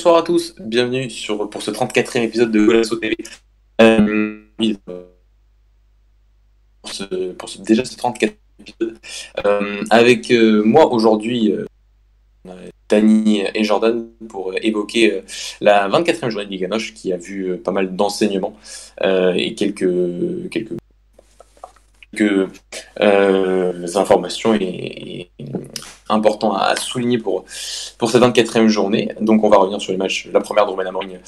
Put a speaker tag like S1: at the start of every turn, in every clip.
S1: Bonsoir à tous, bienvenue sur, pour ce 34e épisode de Golasso TV. Euh, pour, ce, pour ce, déjà ce 34e épisode. Euh, avec euh, moi aujourd'hui, Dany et Jordan pour évoquer la 24e journée de Ligue qui a vu pas mal d'enseignements et quelques, quelques, quelques informations et, et important à souligner pour, pour cette 24e journée. Donc on va revenir sur les matchs, la première de Romain Amorim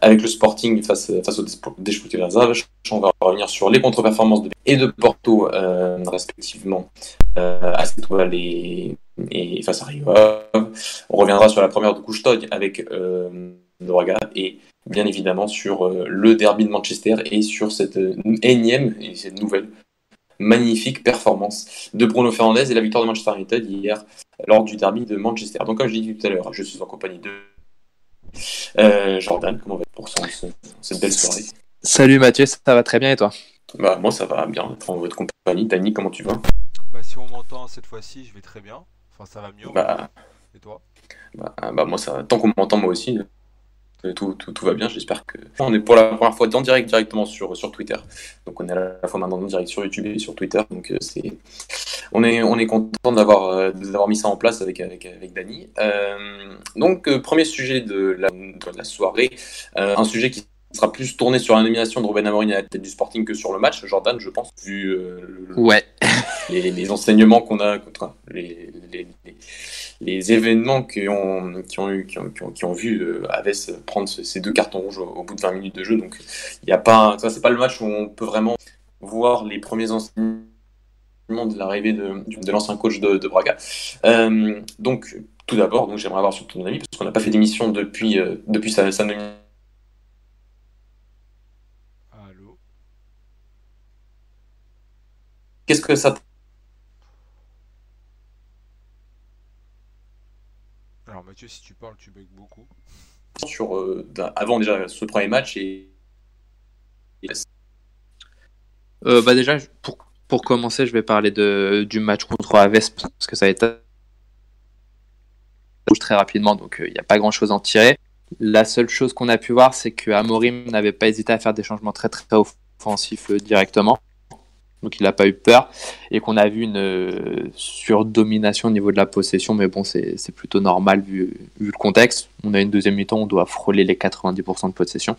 S1: avec le Sporting face, face au Desportivo Verzaves. On va revenir sur les contre-performances de et de Porto euh, respectivement euh, à Setoual et, et face à Rio. On reviendra sur la première de Couchetog avec euh, et bien évidemment sur euh, le derby de Manchester et sur cette énième et cette nouvelle magnifique performance de Bruno Fernandez et la victoire de Manchester United hier lors du derby de Manchester. Donc comme je l'ai dit tout à l'heure, je suis en compagnie de euh, Jordan. Comment va pour son, cette belle soirée?
S2: Salut Mathieu, ça va très bien et toi?
S1: Bah, Moi ça va bien être en votre compagnie. Dany, comment tu vas?
S3: Bah si on m'entend cette fois-ci, je vais très bien. Enfin ça va mieux.
S1: Bah,
S3: et toi?
S1: Bah, bah, moi ça tant qu'on m'entend moi aussi. Tout, tout, tout, va bien, j'espère que. On est pour la première fois en direct directement sur, sur Twitter. Donc on est à la fois maintenant en direct sur YouTube et sur Twitter. Donc euh, c'est. On est, on est content d'avoir euh, d'avoir mis ça en place avec, avec, avec Dany. Euh, donc, premier sujet de la, de la soirée, euh, un sujet qui sera plus tourné sur la nomination de Ruben Amorim à la tête du Sporting que sur le match, Jordan, je pense, vu le,
S2: ouais.
S1: les, les, enseignements qu'on a, les, les, les, événements qui ont, qui ont, eu, qui ont, qui ont, qui ont vu euh, Aves prendre ce, ces deux cartons rouges au, au, bout de 20 minutes de jeu. Donc, il n'y a pas, ça, c'est pas le match où on peut vraiment voir les premiers enseignements de l'arrivée de, de l'ancien coach de, de Braga. Euh, donc, tout d'abord, donc j'aimerais avoir sur ton avis, parce qu'on n'a pas fait d'émission depuis, euh, depuis sa, sa nomination. Qu'est-ce que ça
S3: Alors Mathieu, si tu parles, tu bugs beaucoup.
S1: Sur, euh, avant déjà ce premier match et...
S2: Euh, bah déjà, pour, pour commencer, je vais parler de, du match contre Aves parce que ça a été très rapidement, donc il euh, n'y a pas grand chose à en tirer. La seule chose qu'on a pu voir, c'est que Amorim n'avait pas hésité à faire des changements très très offensifs euh, directement, donc il n'a pas eu peur, et qu'on a vu une euh, surdomination au niveau de la possession, mais bon, c'est plutôt normal vu, le contexte. On a une deuxième mi-temps, on doit frôler les 90% de possession.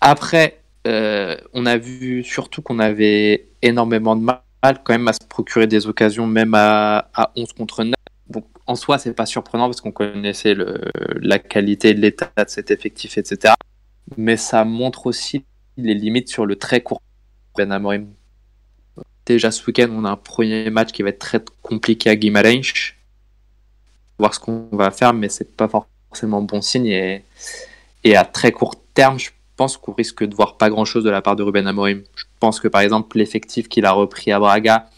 S2: Après, euh, on a vu surtout qu'on avait énormément de mal quand même à se procurer des occasions, même à, à 11 contre 9. Donc en soi, c'est pas surprenant parce qu'on connaissait la qualité de l'état de cet effectif, etc. Mais ça montre aussi les limites sur le très court. Ben. Déjà ce week-end, on a un premier match qui va être très compliqué à Guimarães. Voir ce qu'on va faire, mais c'est pas forcément bon signe. Et, à très court terme, je pense qu'on risque de voir pas grand-chose de la part de Ruben Amorim. Je pense que par exemple l'effectif qu'il a repris à Braga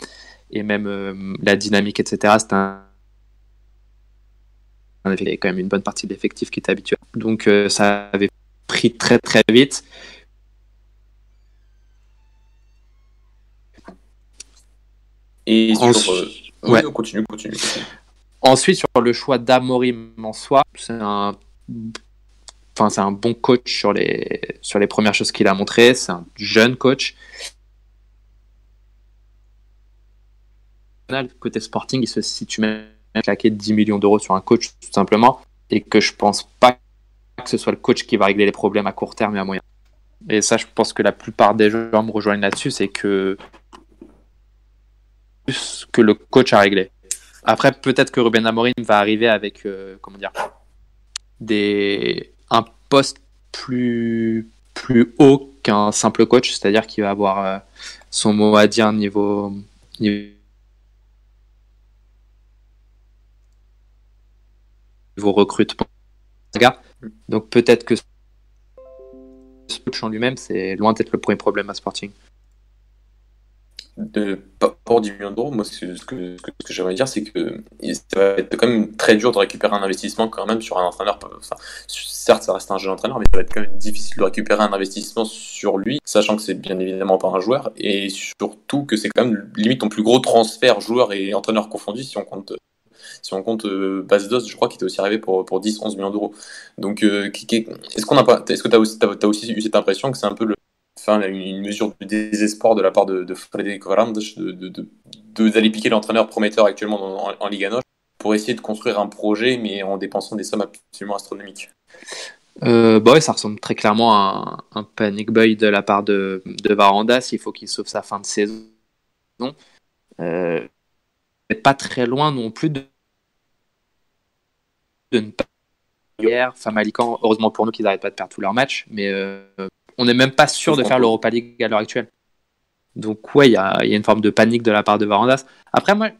S2: et même euh, la dynamique, etc., c'est un il y avait quand même une bonne partie de l'effectif qui était habitué. Donc euh, ça avait pris très très vite.
S1: Et sur, Ensuite, euh... ouais. oui, continue, continue, continue.
S2: Ensuite, sur le choix d'Amorim en soi, c'est un enfin c'est un bon coach sur les sur les premières choses qu'il a montré c'est un jeune coach côté sporting il se situe même claquer 10 millions d'euros sur un coach tout simplement et que je pense pas que ce soit le coach qui va régler les problèmes à court terme et à moyen et ça je pense que la plupart des gens me rejoignent là-dessus c'est que que le coach a réglé après peut-être que Ruben Amorim va arriver avec euh, comment dire des un poste plus, plus haut qu'un simple coach, c'est-à-dire qu'il va avoir euh, son mot à dire niveau, niveau recrutement. Donc peut-être que ce coach en lui-même, c'est loin d'être le premier problème à Sporting
S1: de pour 10 millions d'euros, moi ce que, que, j'aimerais dire, c'est que ça va être quand même très dur de récupérer un investissement quand même sur un entraîneur. Certes, ça reste un jeune entraîneur, mais ça va être quand même difficile de récupérer un investissement sur lui, sachant que c'est bien évidemment pas un joueur, et surtout que c'est quand même limite ton plus gros transfert joueur et entraîneur confondu si on compte Si on compte euh, Basdos, je crois qu'il était aussi arrivé pour, pour 10-11 millions d'euros. Donc, euh, est-ce qu'on a pas, est-ce que tu as, aussi eu cette impression que c'est un peu le, une, mesure de désespoir de la part de, de d'aller de, de, de, piquer l'entraîneur prometteur actuellement en, Ligue 1 pour essayer de construire un projet, mais en dépensant des sommes absolument astronomiques
S2: euh, bah ça ressemble très clairement à un, panic buy de la part de, de Varandas. Il faut qu'il sauve sa fin de saison. Euh, pas très loin non plus de, de ne pas hier. Famalican, heureusement pour nous qu'ils n'arrêtent pas de perdre tous leurs matchs, mais euh, on n'est même pas sûr de faire l'Europa League à l'heure actuelle. Donc ouais, il y a, y a, une forme de panique de la part de Varandas. Après moi,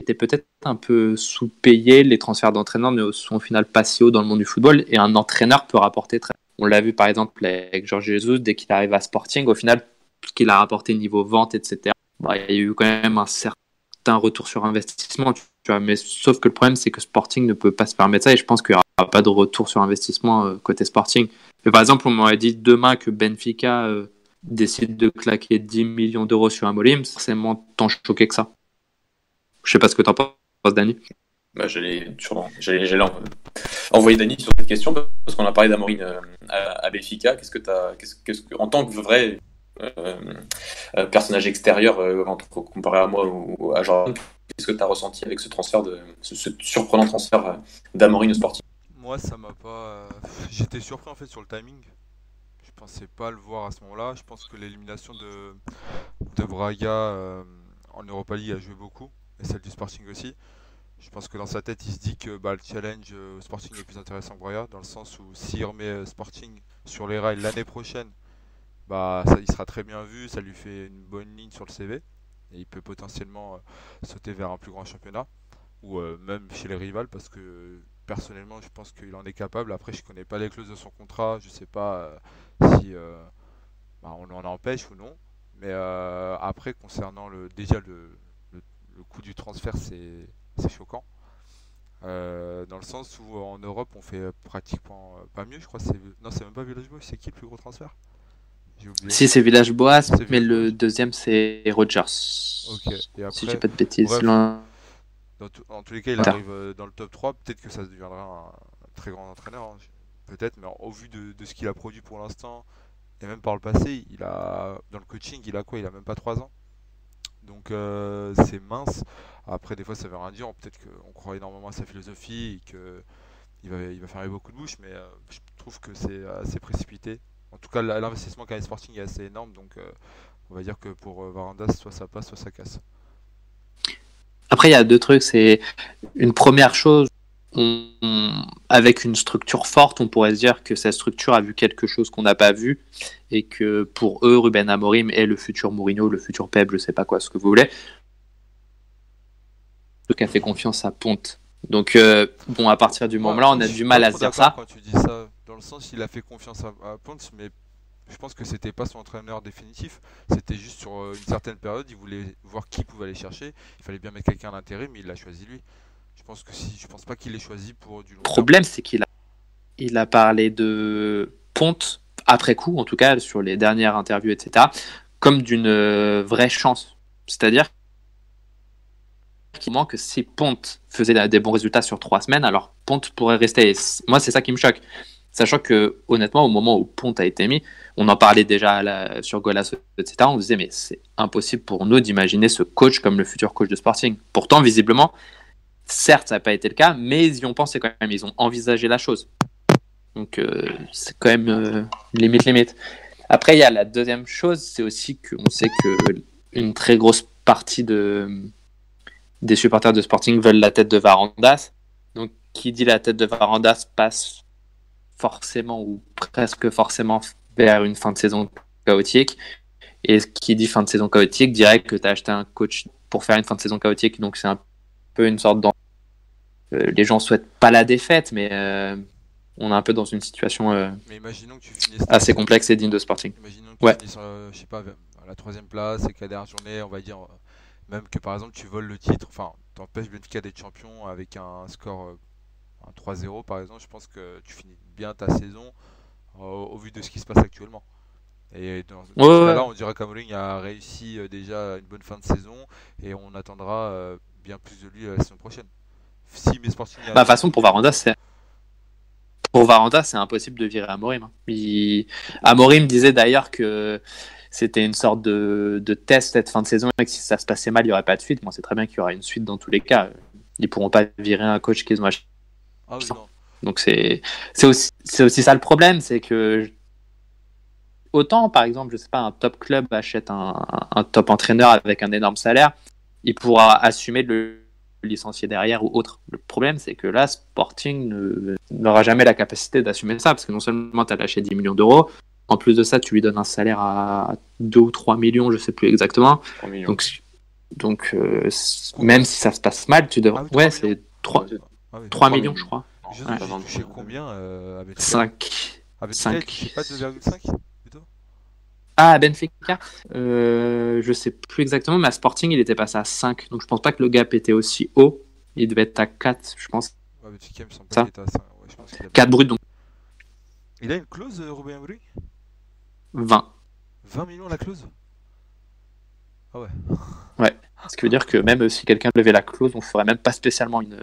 S2: était peut-être un peu sous-payé. Les transferts d'entraîneurs ne sont au final pas si haut dans le monde du football et un entraîneur peut rapporter très. On l'a vu par exemple avec Georges Jesus, dès qu'il arrive à Sporting, au final, ce qu'il a rapporté niveau vente, etc., bah, il y a eu quand même un certain retour sur investissement. Tu vois, mais sauf que le problème, c'est que Sporting ne peut pas se permettre ça et je pense qu'il n'y aura pas de retour sur investissement euh, côté Sporting. Mais par exemple, on m'aurait dit demain que Benfica euh, décide de claquer 10 millions d'euros sur un Molim, forcément tant choqué que ça. Je sais pas ce que tu en penses, Dani.
S1: Bah, j'allais envoyer Dani sur cette question parce qu'on a parlé d'Amorine euh, à, Béfica. Qu'est-ce que tu as, qu'est-ce, que, en tant que vrai personnage extérieur comparé à moi ou à Jordan, qu'est-ce que tu as ressenti avec ce transfert de ce, surprenant transfert d'Amorine au Sporting?
S3: Moi, ça m'a pas. J'étais surpris en fait sur le timing. Je pensais pas le voir à ce moment-là. Je pense que l'élimination de de Braga en Europa League a joué beaucoup et celle du Sporting aussi. Je pense que dans sa tête, il se dit que bah, le challenge euh, Sporting est plus intéressant que Braga, dans le sens où s'il remet euh, Sporting sur les rails l'année prochaine, bah, il sera très bien vu, ça lui fait une bonne ligne sur le CV, et il peut potentiellement euh, sauter vers un plus grand championnat, ou même chez les rivales, parce que personnellement, je pense qu'il en est capable. Après, je connais pas les clauses de son contrat, je sais pas si bah, on en empêche ou non. Mais après, concernant le, déjà le, le coût du transfert, c'est choquant. Euh, dans le sens où en Europe, on fait pratiquement euh, pas mieux, je crois. Non, c'est même pas Village Bois, c'est qui le plus gros transfert?
S2: Si, c'est Village Bois, mais le deuxième, c'est Rogers.
S3: Ok,
S2: et après, si j'ai pas de bêtises.
S3: Dans en tous les cas, il arrive euh, dans le top 3. Peut-être que ça deviendra un, très grand entraîneur, hein, peut-être, mais au vu de, de ce qu'il a produit pour l'instant, et même par le passé, il a dans le coaching, il a quoi? Il a même pas 3 ans donc euh, c'est mince. Après, des fois, ça veut rien dire. Peut-être qu'on croit énormément à sa philosophie et qu'il va, il va fermer beaucoup de bouches, mais euh, je trouve que c'est assez précipité. En tout cas, l'investissement qu'a Sporting est assez énorme, donc euh, on va dire que pour Varandas, soit ça passe, soit ça casse.
S2: Après, il y a deux trucs. C'est une première chose, avec une structure forte, on pourrait se dire que cette structure a vu quelque chose qu'on n'a pas vu et que pour eux, Ruben Amorim est le futur Mourinho, le futur Pep, je sais pas quoi, ce que vous voulez. Donc a fait confiance à Ponte. Donc euh, bon, à partir du moment-là, on a du mal à se dire ça.
S3: Quand tu dis ça, dans le sens, il a fait confiance à, Ponte, mais je pense que c'était pas son entraîneur définitif. C'était juste sur euh, une certaine période, il voulait voir qui pouvait aller chercher. Il fallait bien mettre quelqu'un à mais il l'a choisi lui. Je pense que si, je pense pas qu'il ait choisi pour du long.
S2: Le problème, c'est qu'il a, il a parlé de Ponte après coup, en tout cas sur les dernières interviews, etc., comme d'une euh, vraie chance. C'est-à-dire qu'il manque que si Ponte faisait des bons résultats sur trois semaines, alors Ponte pourrait rester. moi, c'est ça qui me choque. Sachant que, honnêtement, au moment où Ponte a été mis, on en parlait déjà sur Golasso, etc. On disait, mais c'est impossible pour nous d'imaginer ce coach comme le futur coach de Sporting. Pourtant, visiblement, Certes, ça n'a pas été le cas, mais ils y ont pensé quand même. Ils ont envisagé la chose. Donc, euh, c'est quand même euh, limite, limite. Après, il y a la deuxième chose, c'est aussi qu'on sait que une très grosse partie de, des supporters de Sporting veulent la tête de Varandas. Donc, qui dit la tête de Varandas passe forcément ou presque forcément vers une fin de saison chaotique. Et qui dit fin de saison chaotique dirait que tu as acheté un coach pour faire une fin de saison chaotique. Donc, c'est un peu une sorte d'en euh, les gens souhaitent pas la défaite, mais euh, on est un peu dans une situation euh, assez complexe et digne de Sporting.
S3: Imaginons que tu je sais pas, à la troisième place et qu'à la dernière journée, on va dire même que par exemple tu voles le titre, enfin t'empêches Benfica d'être champion avec un score 3-0 par exemple, je pense que tu finis bien ta saison au, vu de ce qui se passe actuellement. Et dans, ce cas-là, on dira qu'Amorim a réussi déjà une bonne fin de saison et on attendra bien plus de lui la saison prochaine.
S2: Si mes Sporting. Bah, de toute façon, pour Varanda, c'est pour Varanda, c'est impossible de virer Amorim. Hein. Il... Amorim disait d'ailleurs que c'était une sorte de, de, test cette fin de saison et que si ça se passait mal, il n'y aurait pas de suite. Moi, c'est très bien qu'il y aura une suite dans tous les cas. Ils pourront pas virer un coach qu'ils ont acheté. Ah Donc c'est aussi, aussi ça le problème, c'est que autant par exemple, je sais pas, un top club achète un, un, top entraîneur avec un énorme salaire, il pourra assumer de le licencier derrière ou autre. Le problème, c'est que là, Sporting n'aura jamais la capacité d'assumer ça, parce que non seulement tu as lâché 10 millions d'euros, en plus de ça, tu lui donnes un salaire à 2 ou 3 millions, je sais plus exactement. Donc, donc euh, même si ça se passe mal, tu devrais. Ah ouais, c'est 3, 3, millions, je crois.
S3: Je sais combien euh, avec
S2: 5.
S3: Avec 5. pas 2,5
S2: ah, Benfica euh, Je sais plus exactement, mais à Sporting, il était passé à 5. Donc je pense pas que le gap était aussi haut. Il devait être à 4, je pense.
S3: Ouais, Benfica, il me semble pas qu'il était à 5. Ouais, je pense
S2: a... 4 bruts, donc.
S3: Il a une clause, Robin Amory
S2: 20.
S3: 20 millions la clause? Ah ouais.
S2: Ouais. Ce qui veut dire que même si quelqu'un levait la clause, on ferait même pas spécialement une,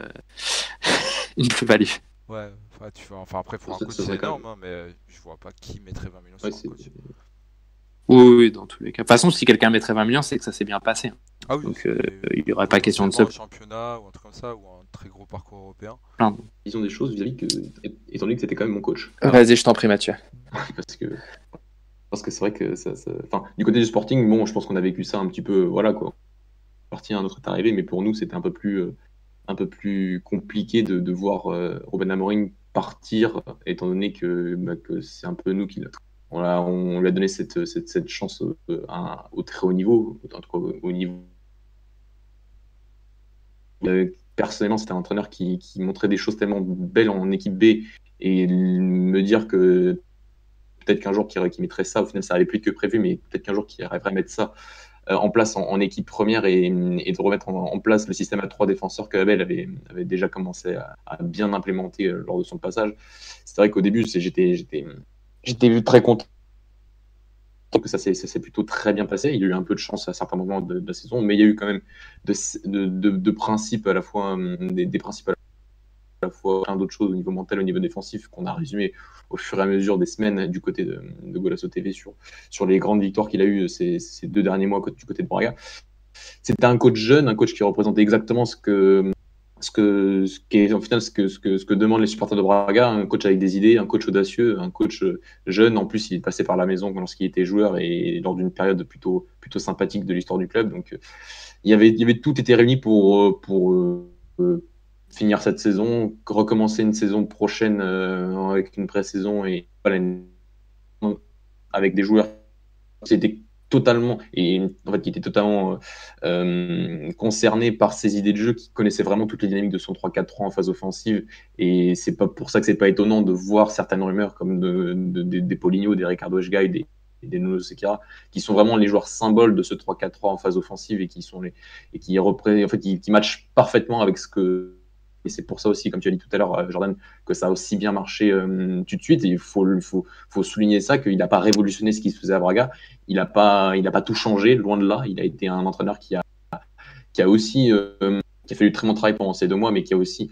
S2: une plus-value.
S3: Ouais, enfin, tu vois, enfin après pour un coach c'est énorme, hein, mais je vois pas qui mettrait 20 millions sur un coach.
S2: Oui, oui, dans tous les cas. De toute façon, si quelqu'un mettrait 20 millions, c'est que ça s'est bien passé. Ah oui, Donc euh, il n'y aurait pas question de
S3: se. Un championnat ou un truc comme ça, ou un très gros parcours européen.
S1: Ils ont des choses vis-à-vis que, étant donné que c'était quand même mon coach.
S2: Vas-y, je t'en prie, Mathieu.
S1: Parce que parce que c'est vrai que ça, Enfin, du côté du Sporting, bon, je pense qu'on a vécu ça un petit peu, voilà quoi. Parti un autre est arrivé, mais pour nous, c'était un peu plus, euh, un peu plus compliqué de, voir euh, Robin Amorim partir, étant donné que, bah, que c'est un peu nous qui l'a on, lui a donné cette, chance euh, au très haut niveau, au, niveau. Euh, personnellement, c'était un entraîneur qui, montrait des choses tellement belles en équipe B et me dire que peut-être qu'un jour qui, mettrait ça, au final ça allait plus que prévu, mais peut-être qu'un jour qui arriverait à mettre ça en place en, équipe première et, de remettre en, place le système à trois défenseurs que Abel avait, déjà commencé à, bien implémenter lors de son passage. C'est vrai qu'au début, j'étais très content que ça s'est plutôt très bien passé. Il y a eu un peu de chance à certains moments de, la saison, mais il y a eu quand même de, principes à la fois, hum, des, principes fois plein d'autres choses au niveau mental, au niveau défensif, qu'on a résumé au fur et à mesure des semaines du côté de, de Golasso TV sur, sur les grandes victoires qu'il a eues ces, ces, deux derniers mois du côté de Braga. C'était un coach jeune, un coach qui représentait exactement ce que ce que ce qui est au final ce que, ce que ce que demandent les supporters de Braga, un coach avec des idées, un coach audacieux, un coach jeune. En plus, il est passé par la maison lorsqu'il était joueur et lors d'une période plutôt plutôt sympathique de l'histoire du club. Donc, il y avait il y avait tout été réuni pour pour euh, finir cette saison, recommencer une saison prochaine euh, avec une pré-saison et avec des joueurs qui étaient totalement et en fait qui était totalement euh, concerné par ses idées de jeu, qui connaissait vraiment toutes les dynamiques de son 3-4-3 en phase offensive. Et c'est pas pour ça que c'est pas étonnant de voir certaines rumeurs comme de, des Poligno, des Ricardo Esgai, des, des Nuno Sequeira, qui sont vraiment les joueurs symboles de ce 3-4-3 en phase offensive et qui sont les et qui matchent parfaitement avec ce que et c'est pour ça aussi, comme tu as dit tout à l'heure, euh, Jordan, que ça a aussi bien marché euh, tout de suite. Il faut, souligner ça, qu'il n'a pas révolutionné ce qui se faisait à Braga. Il n'a pas, pas tout changé, loin de là. Il a été un entraîneur qui a, aussi euh, qui a fait du très bon travail pendant ces deux mois, mais qui a aussi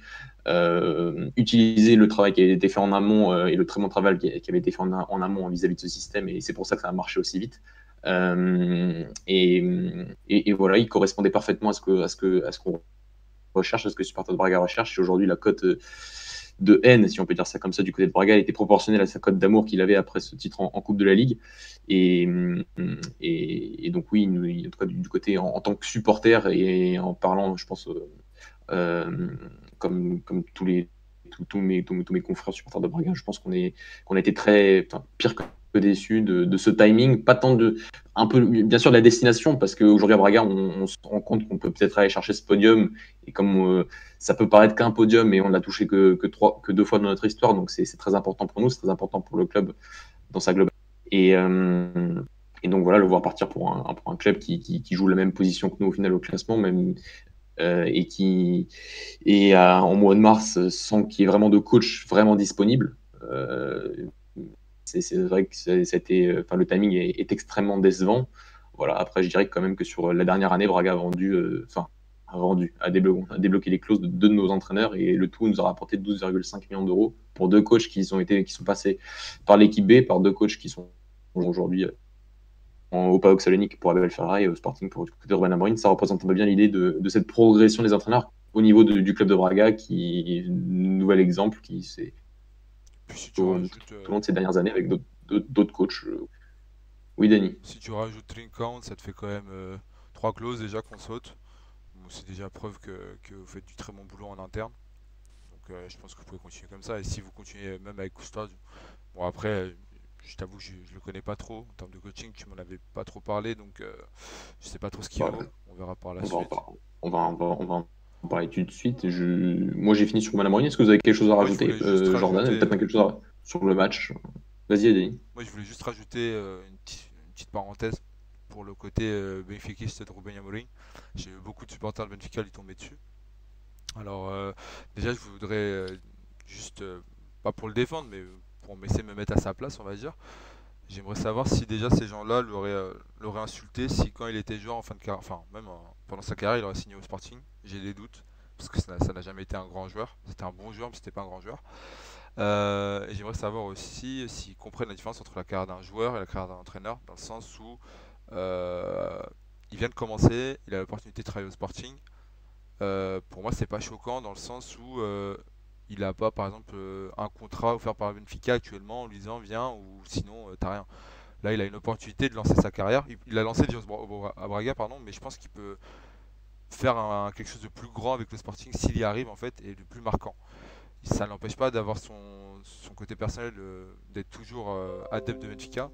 S1: utilisé le travail qui a été fait en amont et le très bon travail qui, avait été fait en, amont vis-à-vis de ce système. Et c'est pour ça que ça a marché aussi vite. et, voilà, il correspondait parfaitement à ce qu'on recherche, à ce que supporter de Braga recherche. Et aujourd'hui, la cote euh, de haine, si on peut dire ça comme ça, du côté de Braga, était proportionnelle à sa cote d'amour qu'il avait après ce titre en, Coupe de la Ligue. Et, et, donc, oui, en tout cas, du, côté en, tant que supporter et en parlant, je pense, euh, euh, comme, comme tous les tous, mes, tous, mes confrères supporters de Braga, je pense qu'on est qu'on a été très pire que déçu de, ce timing, pas tant de, un peu, bien sûr, de la destination, parce qu'aujourd'hui à Braga, on, se rend compte qu'on peut peut-être aller chercher ce podium, et comme euh, ça peut paraître qu'un podium, et on l'a touché que, trois, que deux fois dans notre histoire, donc c'est très important pour nous, c'est très important pour le club dans sa globalité. Et, euh, donc voilà, le voir partir pour un, club qui, joue la même position que nous au final au classement, même euh, et qui et en mois de mars sans qu'il y ait vraiment de coach vraiment disponible. C'est vrai que c'était, enfin, le timing est, extrêmement décevant. Voilà. Après, je dirais quand même que sur la dernière année, Braga a vendu, enfin, a vendu, a débloqué, les clauses de deux de nos entraîneurs et le tout nous a rapporté 12,5 millions d'euros pour deux coachs qui sont passés par l'équipe B, par deux coachs qui sont aujourd'hui au PAOK Salonique pour Abel Ferrari et au Sporting pour Ruben Amorim. Ça représente un peu bien l'idée de, cette progression des entraîneurs au niveau du club de Braga, qui nouvel exemple qui s'est tout, au long de ces dernières années avec d'autres coachs. Oui, Danny.
S3: Si tu rajoutes Trincount, ça te fait quand même euh, trois clauses déjà qu'on saute. c'est déjà preuve que, vous faites du très bon boulot en interne. Donc euh, je pense que vous pouvez continuer comme ça. Et si vous continuez même avec Coustad, bon après, je t'avoue que je, ne le connais pas trop. En termes de coaching, tu m'en avais pas trop parlé, donc euh, je sais pas trop ce qu'il vaut. On verra par la
S1: on
S3: suite.
S1: Va on, va, on, va, en parler tout de suite. Je... Moi, j'ai fini sur Madame Est-ce que vous avez quelque chose à rajouter, euh, Jordan? Peut-être quelque chose sur le match? Vas-y, Eddie.
S3: Moi, je voulais juste rajouter euh, une, petite parenthèse pour le côté euh, de Ruben Amorim. J'ai eu beaucoup de supporters de Benfica qui tombaient dessus. Alors, euh, déjà, je voudrais juste, pas pour le défendre, mais pour essayer de me mettre à sa place, on va dire. J'aimerais savoir si déjà ces gens-là l'auraient, euh, insulté si quand il était joueur en fin de carrière, enfin même pendant sa carrière, il aurait signé au Sporting. J'ai des doutes parce que ça n'a jamais été un grand joueur. C'était un bon joueur, mais c'était pas un grand joueur. Euh, et j'aimerais savoir aussi s'ils comprennent la différence entre la carrière d'un joueur et la carrière d'un entraîneur, dans le sens où euh, il vient de commencer, il a l'opportunité de travailler au Sporting. pour moi, c'est pas choquant dans le sens où il n'a pas par exemple euh, un contrat offert par Benfica actuellement en lui disant viens ou sinon euh, t'as rien. Là il a une opportunité de lancer sa carrière. Il, a lancé à Braga pardon, mais je pense qu'il peut faire quelque chose de plus grand avec le Sporting s'il y arrive en fait et de plus marquant. Ça n'empêche pas d'avoir son, côté personnel euh, d'être toujours adepte de Benfica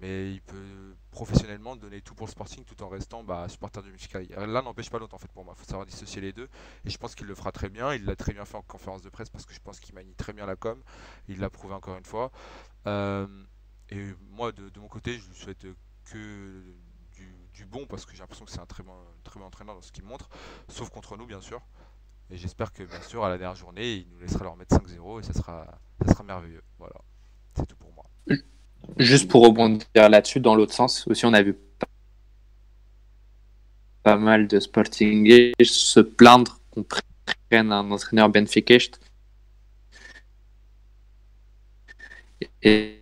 S3: mais il peut professionnellement donner tout pour le Sporting tout en restant bah, supporter du Benfica. Là n'empêche pas l'autre en fait pour moi, il faut savoir dissocier les deux et je pense qu'il le fera très bien, il l'a très bien fait en conférence de presse parce que je pense qu'il manie très bien la com, il l'a prouvé encore une fois. Euh, et moi de, mon côté je lui souhaite que du, bon parce que j'ai l'impression que c'est un très bon, très bon entraîneur dans ce qu'il montre, sauf contre nous bien sûr. Et j'espère que bien sûr à la dernière journée il nous laissera leur mettre 5-0 et ça sera, ça sera merveilleux. Voilà, c'est tout pour moi.
S2: Juste pour rebondir là-dessus, dans l'autre sens, aussi on a vu pas mal de Sporting se plaindre qu'on prenne un entraîneur Benfica. Et,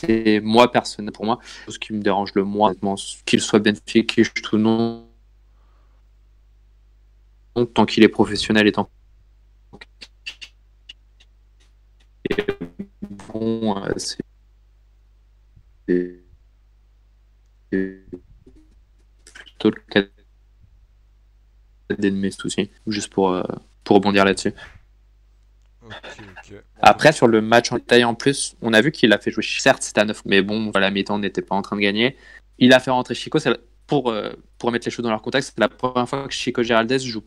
S2: c'est moi personnellement pour moi ce qui me dérange le moins qu'il soit Benfica ou non tant qu'il est professionnel et tant bon, euh, c'est plutôt le cas d'ennemis aussi, juste pour, euh, pour rebondir là-dessus. Après, sur le match en taille en plus, on a vu qu'il a fait jouer. Certes, c'était à 9, mais bon, la mi-temps n'était pas en train de gagner. Il a fait rentrer Chico. Pour, euh, pour mettre les choses dans leur contexte, c'est la première fois que Chico Geraldez joue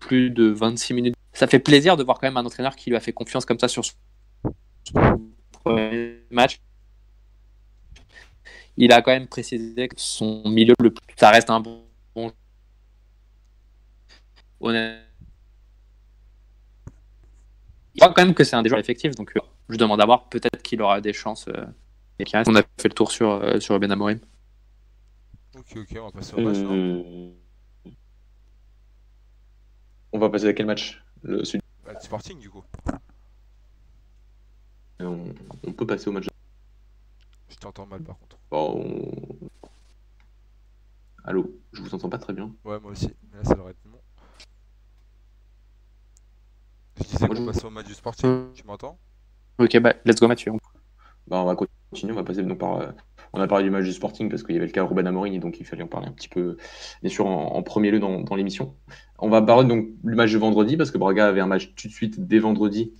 S2: plus de 26 minutes. Ça fait plaisir de voir quand même un entraîneur qui lui a fait confiance comme ça sur son premier match. Il a quand même précisé que son milieu, le plus, ça reste un bon. Honnêtement. Il croit quand même que c'est un des joueurs effectifs, donc euh, je demande à voir. Peut-être qu'il aura des chances. Euh, et On a fait le tour sur, euh, sur Ben Amorim.
S3: Ok, ok, on va passer au match. Euh,
S1: on va passer à quel match
S3: le, bah, Sporting, du coup.
S1: On, peut passer au match.
S3: Je t'entends mal, par contre.
S1: Bon, Allô, je vous entends pas très bien.
S3: Ouais, moi aussi. Mais là, ça devrait être bon. Je disais qu'on passait au match du Sporting. Tu m'entends?
S2: Ok, bah, let's go, Mathieu.
S1: Bah, on va continuer. On va passer donc par. Euh, on a parlé du match du Sporting parce qu'il y avait le cas Ruben Amorim et donc il fallait en parler un petit peu, bien sûr, en, premier lieu dans, l'émission. On va parler donc du match de vendredi parce que Braga avait un match tout de suite dès vendredi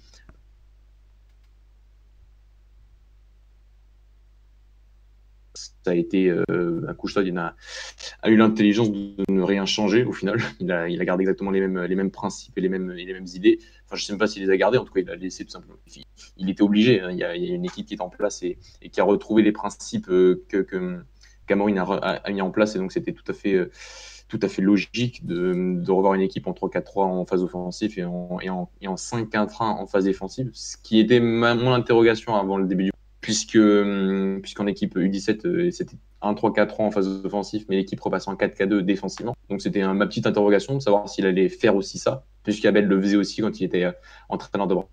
S1: ça a été euh, a, eu l'intelligence de ne rien changer au final. Il a, gardé exactement les mêmes, principes et les mêmes, idées. Enfin, je ne sais même pas s'il les a gardés, en tout cas, il a laissé tout simplement. Il, était obligé. Hein. Il, y a, une équipe qui est en place et, qui a retrouvé les principes euh, que, qu'Amorin a, mis en place et donc c'était tout à fait fait logique de, revoir une équipe en 3-4-3 en phase offensive et en, et en, et en 5-4-1 en phase défensive, ce qui était mon interrogation avant le début du puisque puisqu'en équipe U17 c'était 1-3-4 en phase offensive, mais l'équipe repasse en 4K2 défensivement. Donc c'était ma petite interrogation de savoir s'il allait faire aussi ça, puisqu'Abel le faisait aussi quand il était entraîneur de bras.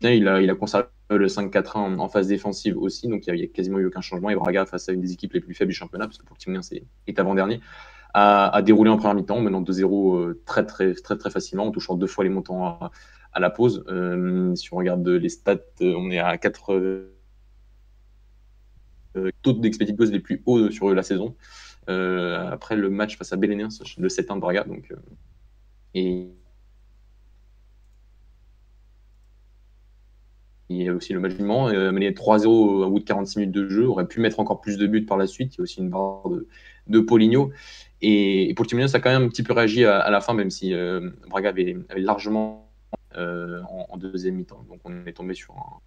S1: Il a, a conservé le 5-4-1 en, phase défensive aussi, donc il n'y a, quasiment eu aucun changement. Et Braga, face à une des équipes les plus faibles du championnat, parce que pour Portimonense c'est est avant-dernier, a, déroulé en première mi-temps, menant 2-0 euh, très, très, facilement, en touchant deux fois les montants à, la pause. Euh, si on regarde les stats, euh, on est à 4 taux d'expected goals les plus hauts sur la saison. après le match face à Belenien, le 7-1 de Braga. Donc, et Il y a aussi le match du Mans, euh, mené 3-0 au bout de 46 minutes de jeu, aurait pu mettre encore plus de buts par la suite. Il y a aussi une barre de, de Poligno. Et, Timonius, ça a quand même un petit peu réagi à, la fin, même si euh, Braga avait, largement euh, en, deuxième mi-temps. Donc on est tombé sur un,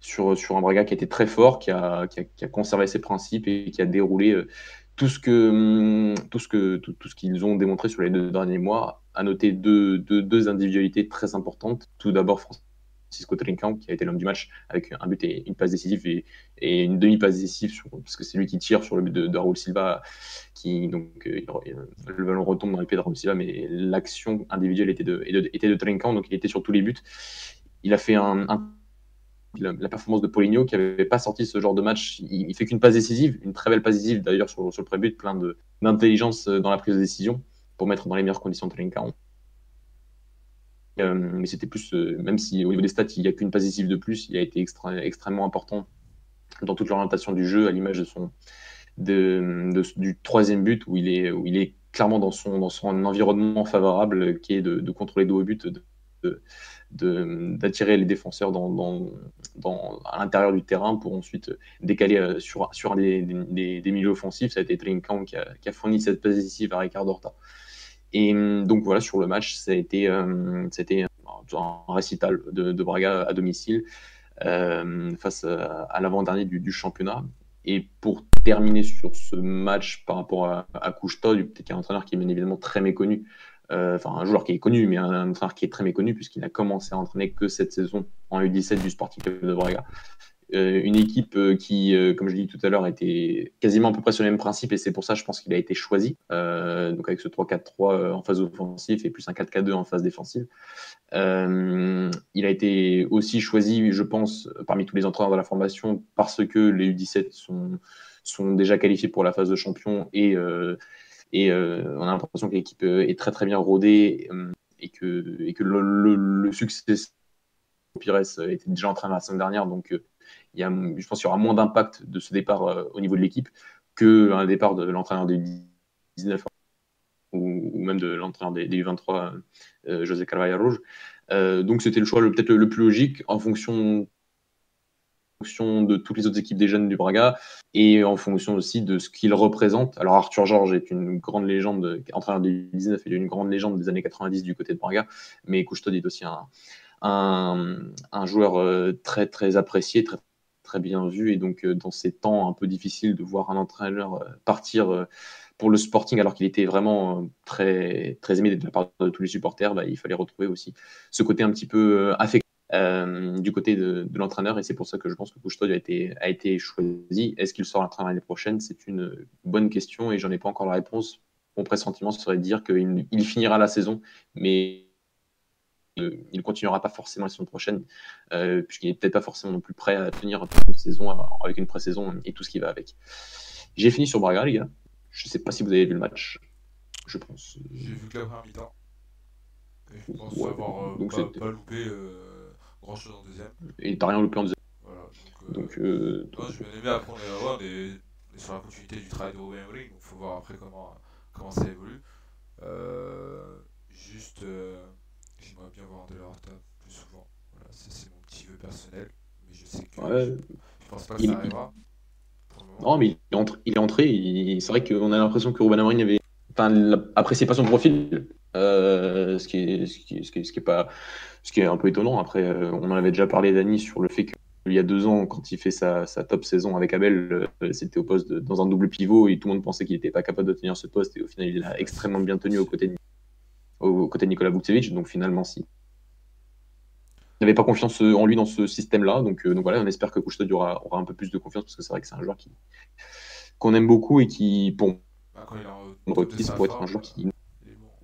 S1: sur, sur un Braga qui était très fort, qui a, qui a, conservé ses principes et qui a déroulé euh, tout ce que tout ce que tout, ce qu'ils ont démontré sur les deux derniers mois. À noter deux, deux, deux individualités très importantes. Tout d'abord François Cisco Trinkamp, qui a été l'homme du match avec un but et une passe décisive et, une demi-passe décisive parce que c'est lui qui tire sur le but de, Raoul Silva qui donc euh, le ballon retombe dans les pieds de Raoul Silva mais l'action individuelle était de, était de donc il était sur tous les buts il a fait un, la, performance de Poligno qui n'avait pas sorti ce genre de match. Il, fait qu'une passe décisive une très belle passe décisive d'ailleurs sur, le pré-but plein d'intelligence dans la prise de décision pour mettre dans les meilleures conditions Trinkamp euh, mais c'était plus, euh, même si au niveau des stats, il n'y a qu'une passe décisive de plus, il a été extrêmement important dans toute l'orientation du jeu, à l'image de son du troisième but où il est, clairement dans son, environnement favorable, qui est de, contrôler de haut but, d'attirer les défenseurs dans, à l'intérieur du terrain pour ensuite décaler euh, sur, sur des, milieux offensifs. Ça a été Trinkamp qui a, qui a fourni cette passe décisive à Ricardo Horta. Et hum, donc voilà, sur le match, ça a été, c'était un récital de, Braga à domicile euh, face à, l'avant-dernier du, championnat. Et pour terminer sur ce match par rapport à, à peut-être un entraîneur qui est bien évidemment très méconnu, enfin un joueur qui est connu, mais un, entraîneur qui est très méconnu puisqu'il n'a commencé à entraîner que cette saison en U17 du Sporting Club de Braga. Euh, une équipe euh, qui, euh, comme je l'ai dit tout à l'heure, était quasiment à peu près sur les mêmes principes et c'est pour ça, je pense qu'il a été choisi. donc avec ce 3-4-3 en phase offensive et plus un 4-4-2 en phase défensive. il a été aussi choisi, je pense, parmi tous les entraîneurs de la formation parce que les U17 sont, sont déjà qualifiés pour la phase de champion et, et on a l'impression que l'équipe est très très bien rodée et que, et que le, le, succès Pires était déjà en train la semaine dernière, donc il y a, je pense qu'il y aura moins d'impact de ce départ euh, au niveau de l'équipe qu'un départ de l'entraîneur des 19 ou, ou, même de l'entraîneur des, des, 23 euh, José Carvalho Rouge. Euh, donc c'était le choix peut-être le, plus logique en fonction, fonction de toutes les autres équipes des jeunes du Braga et en fonction aussi de ce qu'il représente. Alors Arthur Georges est une grande légende, entraîneur des 19 et une grande légende des années 90 du côté de Braga, mais Couchetod est aussi un, joueur très très apprécié, très très bien vu. Et donc, euh, dans ces temps un peu difficiles de voir un entraîneur euh, partir euh, pour le Sporting alors qu'il était vraiment très, très aimé de la part de tous les supporters, bah, il fallait retrouver aussi ce côté un petit peu affecté. Du côté de, l'entraîneur et c'est pour ça que je pense que Couchetod a été, a été choisi. Est-ce qu'il sera l'entraîneur l'année prochaine? C'est une bonne question et j'en ai pas encore la réponse. Mon pressentiment serait de dire qu'il il finira la saison, mais il ne continuera pas forcément la saison prochaine, euh, puisqu'il n'est peut-être pas forcément non plus prêt à tenir une saison avec une pré-saison et tout ce qui va avec. J'ai fini sur Braga, les gars. Je ne sais pas si vous avez vu le match. Je pense.
S3: J'ai vu que la première mi-temps. je pense avoir euh, pas, loupé euh, grand chose en deuxième.
S1: Et t'as rien loupé en deuxième.
S3: Voilà. Donc, donc je vais aimé apprendre à avoir des, sur la continuité du travail de Robin Ring. Donc il faut voir après comment, comment ça évolue. juste. J'aimerais bien voir De Horta plus souvent. Voilà, c'est mon petit vœu personnel. Mais je sais que je, pense pas que ça arrivera.
S1: Non, mais il est entré. Il c'est vrai qu'on a l'impression que Ruben Amorim avait. Enfin, apprécié pas son profil. Euh, ce, qui est, ce, qui ce, qui est, ce, qui est, pas. Ce qui est un peu étonnant. Après, euh, on en avait déjà parlé, Dani, sur le fait que il y a deux ans, quand il fait sa, top saison avec Abel, c'était au poste dans un double pivot et tout le monde pensait qu'il n'était pas capable de tenir ce poste. Et au final, il a extrêmement bien tenu aux côtés de, aux côtés de Nicolas Vukcevic. Donc finalement, si. Il n'avait pas confiance en lui dans ce système-là. Donc, donc voilà, on espère que Couchetod aura, aura un peu plus de confiance parce que c'est vrai que c'est un joueur qui qu'on aime beaucoup et qui, bon, bah, pour être un joueur qui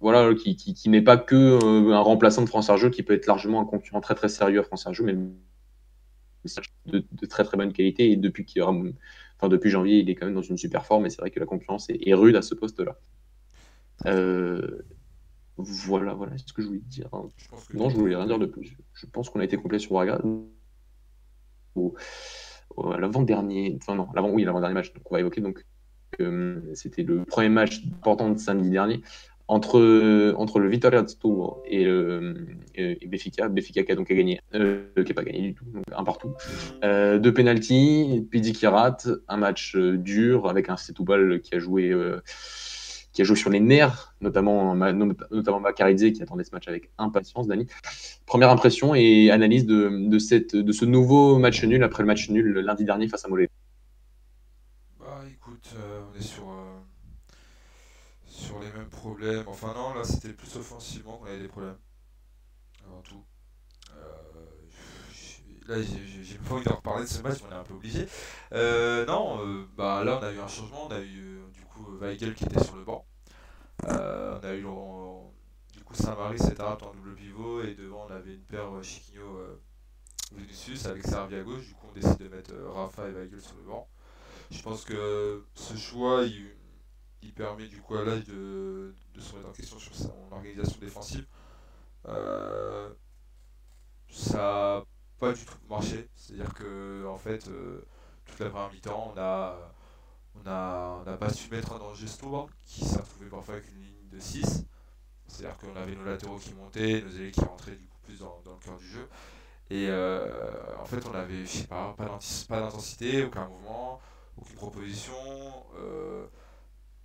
S1: voilà, qui, qui, n'est pas que euh, un remplaçant de France Arjeu, qui peut être largement un concurrent très très sérieux à France Arjeu, mais de, de, très très bonne qualité. Et depuis, enfin, depuis janvier, il est quand même dans une super forme. Et c'est vrai que la concurrence est, rude à ce poste-là. Euh, voilà, voilà ce que je voulais dire. non, je voulais rien dire de plus. Je pense qu'on a été complet sur Braga. l'avant-dernier, enfin non, l'avant, oui, l'avant-dernier match qu'on va évoquer. Donc, euh, c'était le premier match important de samedi dernier entre, entre le Vitoria Tour et, le, et Béfica. Béfica qui a donc gagné, euh, qui n'a pas gagné du tout, donc un partout. Euh, deux penalties, Pidi qui rate, un match euh, dur avec un Setúbal qui a joué. Euh, qui a joué sur les nerfs, notamment, notamment qui attendait ce match avec impatience, Dani. Première impression et analyse de, de, cette, de ce nouveau match nul après le match nul lundi dernier face à Mollet.
S3: Bah écoute, on est sur sur les mêmes problèmes. Enfin non, là c'était plus offensivement qu'on avait des problèmes. Avant tout. Euh, là j'ai pas envie de reparler de ce match, on est un peu obligé. Euh, non, euh, bah là on a eu un changement, on a eu du coup Weigel qui était sur le banc. on a eu du coup Saint-Marie c'était en double pivot et devant on avait une paire Chiquinho Vinicius avec Servi à gauche. Du coup on décide de mettre Rafa et Weigel sur le banc. Je pense que ce choix, il, permet du coup à l'âge de, se remettre en question sur son organisation défensive. Euh, ça n'a pas du tout marché. C'est-à-dire que en fait, euh, toute la première mi-temps, on a on n'a on a pas su mettre en danger Stour, qui s'est retrouvé parfois avec une ligne de 6. C'est-à-dire qu'on avait nos latéraux qui montaient, nos ailiers qui rentraient du coup plus dans, le cœur du jeu. Et euh, en fait, on avait, pas d'intensité, aucun mouvement, aucune proposition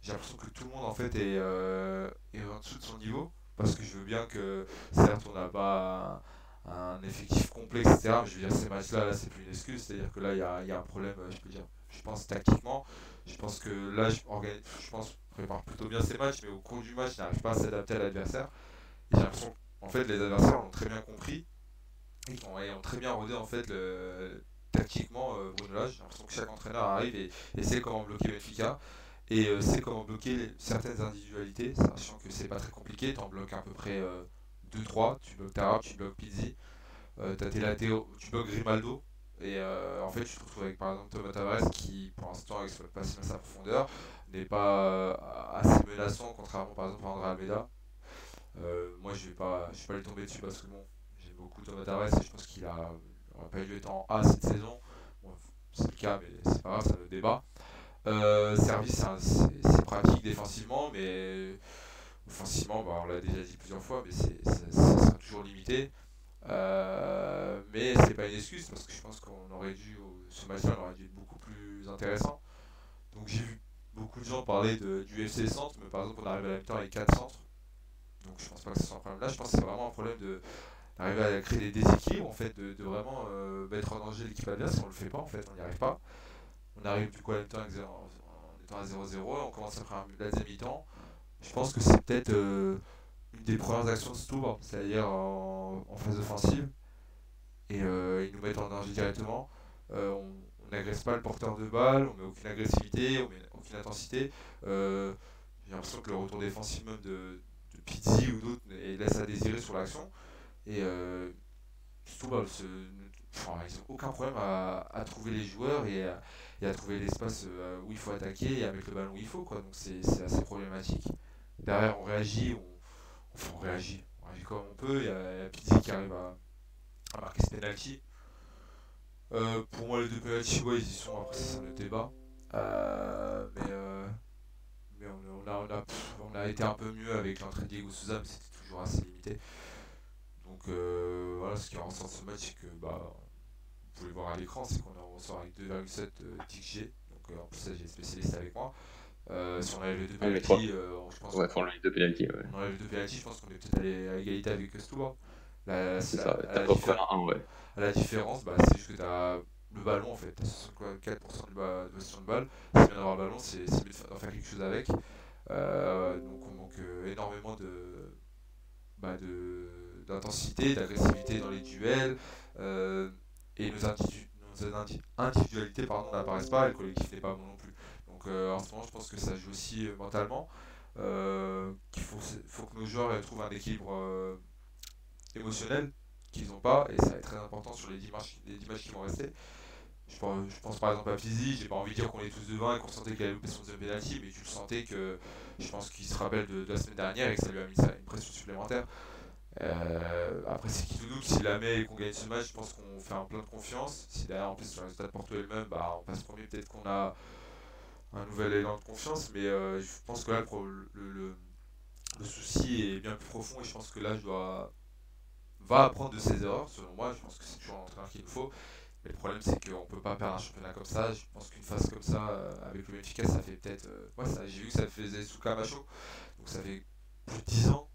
S3: j'ai l'impression que tout le monde en fait est, euh, est, en dessous de son niveau. Parce que je veux bien que, certes, on n'a pas un, effectif complet, etc. Mais je veux dire, ces matchs-là, là, c'est plus une excuse. C'est-à-dire que là, il y a, y a, un problème, euh, je peux dire, je pense tactiquement. Je pense que là, je, je pense, prépare plutôt bien ces matchs, mais au cours du match, n'arrive pas à s'adapter à l'adversaire. J'ai l'impression qu'en fait, les adversaires l'ont très bien compris et ont, très bien rodé en fait le, tactiquement euh, Bruno Lage. J'ai l'impression que chaque entraîneur arrive et, et sait comment bloquer Benfica et euh, c'est comment bloquer certaines individualités, sachant que c'est pas très compliqué, tu en bloques à peu près 2-3, euh, tu bloques Tarab, tu bloques Pizzi, euh, tu as tes latéraux, tu bloques Grimaldo, et en fait tu te retrouves avec par exemple Thomas Tavares qui pour l'instant exploite pas sa profondeur, n'est pas assez menaçant contrairement par exemple à André Almeida. moi je vais pas je vais pas lui tomber dessus parce que bon j'aime beaucoup Thomas Tavares et je pense qu'il a pas dû être en A cette saison. c'est le cas mais c'est pas grave, ça le débat. Euh, service, c'est pratique défensivement, mais offensivement, bah, on l'a déjà dit plusieurs fois, mais c'est sera toujours limité. Euh, mais c'est pas une excuse parce que je pense qu'on aurait dû, ce match-là, aurait dû être beaucoup plus intéressant. Donc j'ai vu beaucoup de gens parler de, du FC centre, mais par exemple, on arrive à la mi-temps avec 4 centres. Donc je pense pas que ce soit un problème là. Je pense que c'est vraiment un problème d'arriver à créer des déséquilibres, en fait, de, vraiment euh, mettre en danger l'équipe adverse. On le fait pas, en fait, on n'y arrive pas. On arrive du coup à mi-temps en étant à 0-0, on commence à faire la deuxième mi-temps. Je pense que c'est peut-être euh, une des premières actions de ce tour, c'est-à-dire en, phase offensive. Et euh, ils nous mettent en danger directement. Euh, on n'agresse pas le porteur de balle, on met aucune agressivité, on met aucune intensité. J'ai l'impression que le retour défensif même de, de Pizzi ou d'autres laisse à désirer sur l'action. Et Stouba, ils n'ont aucun problème à, à, trouver les joueurs et à, et à trouver l'espace euh, où il faut attaquer et à mettre le ballon où il faut. Quoi. Donc c'est assez problématique. Derrière, on réagit, on, on réagit, on réagit comme on peut. Il y a, Pizzi qui arrive à, marquer ce penalty. Euh, pour moi, les deux penalty, ouais, ils y sont. Après, c'est le débat. Euh, mais mais on, a, on, a, on, a, été un peu mieux avec l'entrée de Diego Souza, mais c'était toujours assez limité. Donc voilà, ce qui ressort de ce match, c'est que bah, vous pouvez voir à l'écran, c'est qu'on sort avec 2,7 TIG. Donc euh, en plus, ça, j'ai spécialiste avec moi. Euh, si on avait les deux penalties, euh, je pense.
S1: Ouais, on a les deux penalties.
S3: Ouais. On a les deux penalties, je pense qu'on est peut-être à égalité avec Stour. La,
S1: C'est ça,
S3: à la
S1: un, ouais.
S3: à la différence, bah, c'est juste que tu as le ballon en fait, tu as 64% de, ba- de possession de balle. C'est bien d'avoir le ballon, c'est c'est mieux d'en faire quelque chose avec. Euh, donc on manque euh, énormément de bah, de- d'intensité, d'agressivité dans les duels. Et nos, individu- nos indi- individualités n'apparaissent pas et le collectif n'est pas bon non plus. Donc euh, en ce moment, je pense que ça joue aussi euh, mentalement. euh, qu'il faut, faut que nos joueurs euh, trouvent un équilibre émotionnel qu'ils n'ont pas et ça va être très important sur les 10 matchs, les 10 matchs qui vont rester. Je pense, par exemple à Pizzi, j'ai pas envie de dire qu'on est tous devant et qu'on sentait qu'il allait louper son deuxième penalty, mais tu le sentais que je pense qu'il se rappelle de, de la semaine dernière et que ça lui a mis ça- une pression supplémentaire. Euh, après, c'est qui tout double, s'il la met et qu'on gagne ce match, je pense qu'on fait un plein de confiance. Si derrière, en plus, sur le résultat de Porto elle-même, bah, on passe premier, peut-être qu'on a un nouvel élan de confiance, mais euh, je pense que là, le, le, le- souci est bien plus profond et je pense que là, je dois va apprendre de ses erreurs, selon moi. Je pense que c'est toujours l'entraîneur qu'il nous faut. Mais le problème, c'est qu'on peut pas perdre un championnat comme ça. Je pense qu'une phase comme ça, euh, avec le Benfica, ça fait peut-être. euh, ouais, j'ai vu que ça faisait sous Camacho. Donc ça fait plus de 10 ans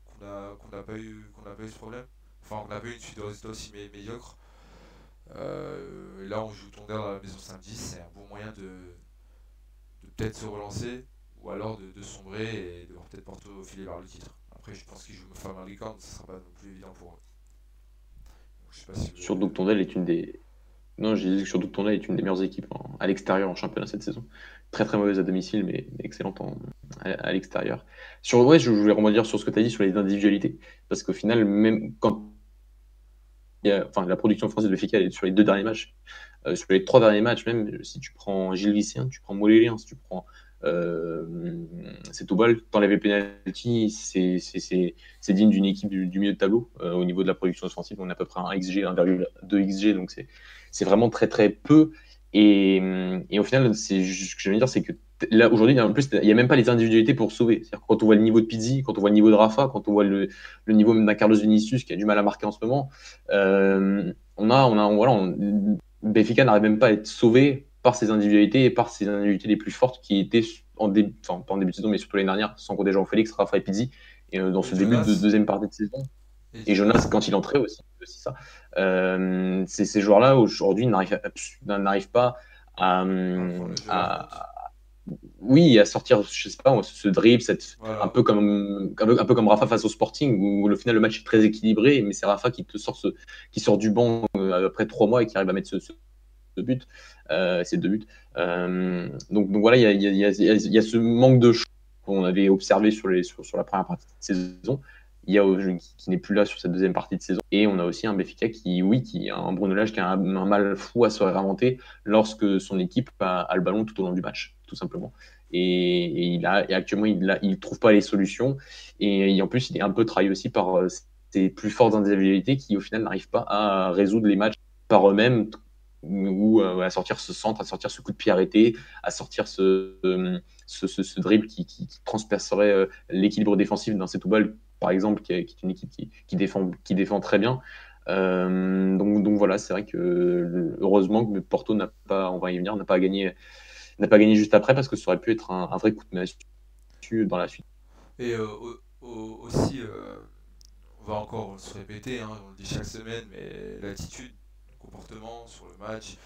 S3: qu'on a- qu'on n'a pas, eu- qu'on pas eu ce problème. Enfin, on eu une suite de résultats aussi mé- médiocre. Euh, et là, on joue Tondère à la maison samedi. C'est un bon moyen de, de peut-être se relancer ou alors de, sombrer et de peut-être Porto filer vers le titre. Après, je pense qu'ils jouent Fabien Licorne, ce sera pas non plus évident pour eux. Donc,
S1: Surtout que Tondel est une des. Non, j'ai dit que surtout Tondel est une des meilleures équipes à l'extérieur en championnat cette saison. Très très mauvaise à domicile, mais excellente en- à, l'extérieur. Sur ouais, je voulais rebondir sur ce que tu as dit sur les individualités, parce qu'au final, même quand enfin, la production française de elle est sur les deux derniers matchs, euh, sur les trois derniers matchs, même si tu prends Gilles Vicien, tu prends Molélien, si tu prends c'est tout bal, t'enlèves penalty, c'est digne d'une équipe du, milieu de tableau euh, au niveau de la production offensive. On a à peu près un XG, 1,2 XG, donc c'est vraiment très très peu. Et, et au final, ce que je veux dire, c'est que là aujourd'hui, en plus, il n'y a même pas les individualités pour sauver. C'est-à-dire quand on voit le niveau de Pizzi, quand on voit le niveau de Rafa, quand on voit le, le niveau même d'un Carlos Vinicius qui a du mal à marquer en ce moment, euh, on a, on a, voilà, n'arrive même pas à être sauvé par ses individualités et par ses individualités les plus fortes qui étaient en début, enfin pas en début de saison, mais surtout l'année dernière, sans compter Jean-Félix, Rafa et Pizzi. Et euh, dans ce début de deuxième partie de saison, et Jonas, quand il entrait aussi, aussi ça. Euh, c'est ces joueurs-là aujourd'hui n'arrivent pas à,
S3: le jeu
S1: à- oui, à sortir, je sais pas, ce dribble, cette,
S3: Voilà.
S1: un peu comme un peu, un peu comme Rafa face au Sporting où au final le match est très équilibré, mais c'est Rafa qui te sort ce, qui sort du banc euh, après trois mois et qui arrive à mettre ce, ce- ce but, euh, ces deux buts. Euh, donc, voilà, il y a, ce manque de choix qu'on avait observé sur, la première partie de saison. Il y a qui, qui n'est plus là sur cette deuxième partie de saison. Et on a aussi un Benfica qui, oui, qui a un Bruno Lage qui a un, mal fou à se réinventer lorsque son équipe a, le ballon tout au long du match, tout simplement. Et, il a, actuellement, il ne trouve pas les solutions. Et, et en plus, il est un peu trahi aussi par euh, ses plus fortes individualités qui, au final, n'arrivent pas à résoudre les matchs par eux-mêmes ou euh, à sortir ce centre, à sortir ce coup de pied arrêté, à sortir ce, euh, ce, ce, dribble qui, qui, transpercerait euh, l'équilibre défensif d'un Setúbal, par exemple, qui est, une équipe qui, défend, qui défend très bien. Donc, donc voilà, c'est vrai que heureusement que Porto n'a pas, on va y venir, n'a pas gagné, n'a pas gagné juste après parce que ça aurait pu être un, vrai coup de main dans la suite.
S3: Et au- au- aussi, on va encore se répéter, hein, on le dit chaque semaine, mais l'attitude, comportement sur le match,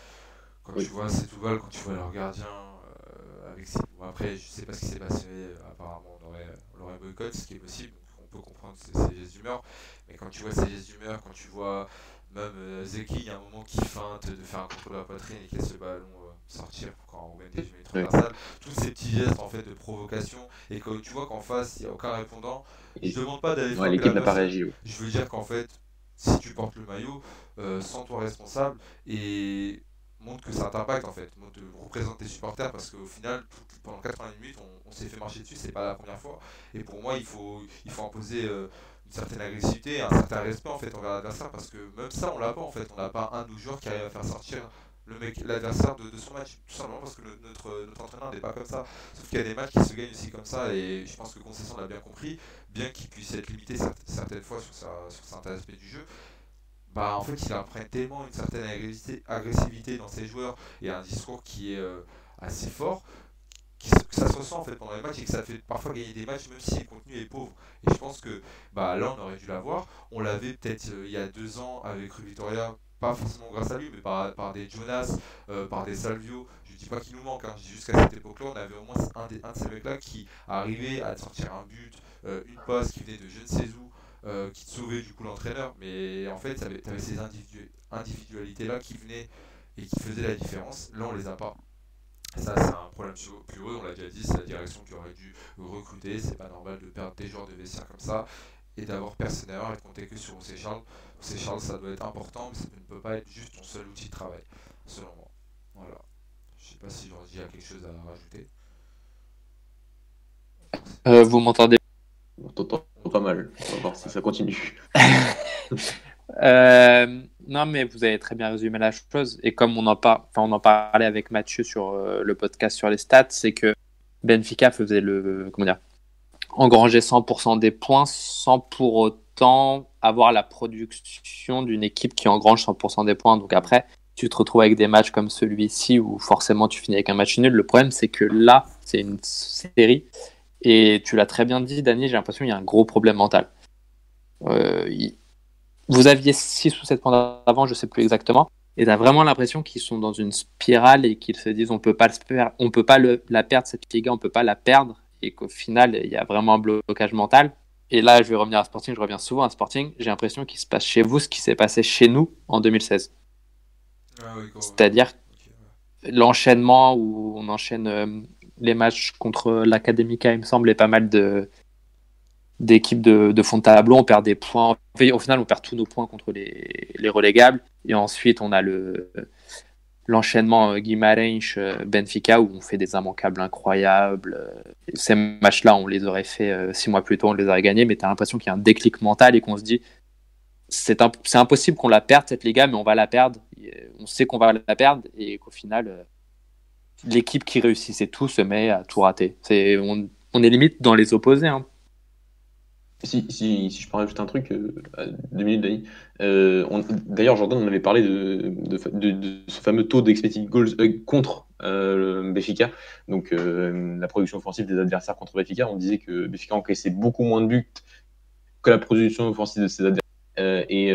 S3: quand
S1: Oui.
S3: tu vois Setúbal, quand tu vois leur gardien, euh, avec ses- bon, après je sais pas ce qui s'est passé, apparemment on aurait, on aurait boycott, ce qui est possible, donc on peut comprendre ses gestes d'humeur, mais quand tu vois ses gestes d'humeur, quand tu vois même euh, Zeki, il y a un moment qui feinte de faire un contrôle à la poitrine et qui laisse le ballon euh, sortir quand Ruben Dias met une transversale, tous ces petits gestes en fait de provocation, et quand tu vois qu'en face il n'y a aucun répondant, je demande pas d'aller
S1: ouais, l'équipe n'a pas réagi.
S3: Je veux dire qu'en fait, si tu portes le maillot, euh, sens-toi responsable et montre que ça impact en fait. Montre, représente tes supporters parce qu'au final, pendant 80 minutes, on, s'est fait marcher dessus, c'est pas la première fois. Et pour moi, il faut, il faut imposer euh, une certaine agressivité, un certain respect en fait envers l'adversaire parce que même ça, on l'a pas en fait. On n'a pas un de nos joueurs qui arrive à faire sortir l'adversaire de, son match, tout simplement parce que notre, notre entraîneur n'est pas comme ça. Sauf qu'il y a des matchs qui se gagnent aussi comme ça et je pense que Concession l'a bien compris bien qu'il puisse être limité cer- certaines fois sur, certains aspects du jeu, bah en fait il imprègne tellement une certaine agressivité, dans ses joueurs et un discours qui est euh, assez fort, que ça se ressent en fait pendant les matchs et que ça fait parfois gagner des matchs même si le contenu est pauvre. Et je pense que bah, là, on aurait dû l'avoir. On l'avait peut-être euh, il y a deux ans avec Rue Victoria, pas forcément grâce à lui, mais par, par des Jonas, euh, par des Salvio. Je dis pas qu'il nous manque, hein. je dis juste qu'à cette époque-là, on avait au moins un, de ces mecs-là qui arrivait à sortir un but, une passe qui venait de je ne sais où. qui te sauvait du coup l'entraîneur, mais en fait, tu avais, ces individualités-là qui venaient et qui faisaient la différence. Là, on les a pas. Ça, c'est un problème plus haut, on l'a déjà dit, c'est la direction qui aurait dû recruter. C'est pas normal de perdre des joueurs de vestiaire comme ça et d'avoir personne et de compter que sur Océ Charles. Océ Charles, ça doit être important, mais ça ne peut pas être juste ton seul outil de travail, selon moi. Voilà. Je sais pas si Georgie a quelque chose à rajouter.
S2: Euh, vous m'entendez?
S1: On t'entend pas mal. On va voir si ça continue.
S2: Euh, non, mais vous avez très bien résumé la chose. Et comme on en, enfin, on en parlait avec Mathieu sur euh, le podcast sur les stats, c'est que Benfica faisait le. Comment dire Engranger 100% des points sans pour autant avoir la production d'une équipe qui engrange 100% des points. Donc après, tu te retrouves avec des matchs comme celui-ci où forcément tu finis avec un match nul. Le problème, c'est que là, c'est une série. Et tu l'as très bien dit, Dani, j'ai l'impression qu'il y a un gros problème mental. Euh, vous aviez 6 ou 7 points d'avant, je ne sais plus exactement, et tu as vraiment l'impression qu'ils sont dans une spirale et qu'ils se disent on peut pas on peut pas la perdre cette Liga, on peut pas la perdre, et qu'au final il y a vraiment un blocage mental. Et là, je vais revenir à Sporting, je reviens souvent à Sporting, j'ai l'impression qu'il se passe chez vous ce qui s'est passé chez nous en 2016. Ah C'est-à-dire l'enchaînement où on enchaîne euh, les matchs contre l'Académica, il me semble, et pas mal de, d'équipe de, de, fond de tableau, on perd des points. Au final, on perd tous nos points contre les, les relégables. Et ensuite, on a le l'enchaînement euh, Guimarães euh, Benfica où on fait des immanquables incroyables. Ces matchs-là, on les aurait fait euh, six mois plus tôt, on les aurait gagnés, mais tu as l'impression qu'il y a un déclic mental et qu'on se dit c'est impossible qu'on la perde cette Liga, mais on va la perdre. On sait qu'on va la perdre et qu'au final, l'équipe qui réussissait tout se met à tout rater. On, est limite dans les opposés. Hein.
S1: Si, je peux rajouter un truc, euh, deux minutes, Dani. Euh, D'ailleurs, Jordan, on avait parlé de, ce fameux taux d'expected goals euh, contre euh, Béfica, donc la production offensive des adversaires contre Béfica. On disait que Béfica encaissait beaucoup moins de buts que la production offensive de ses adversaires. Et,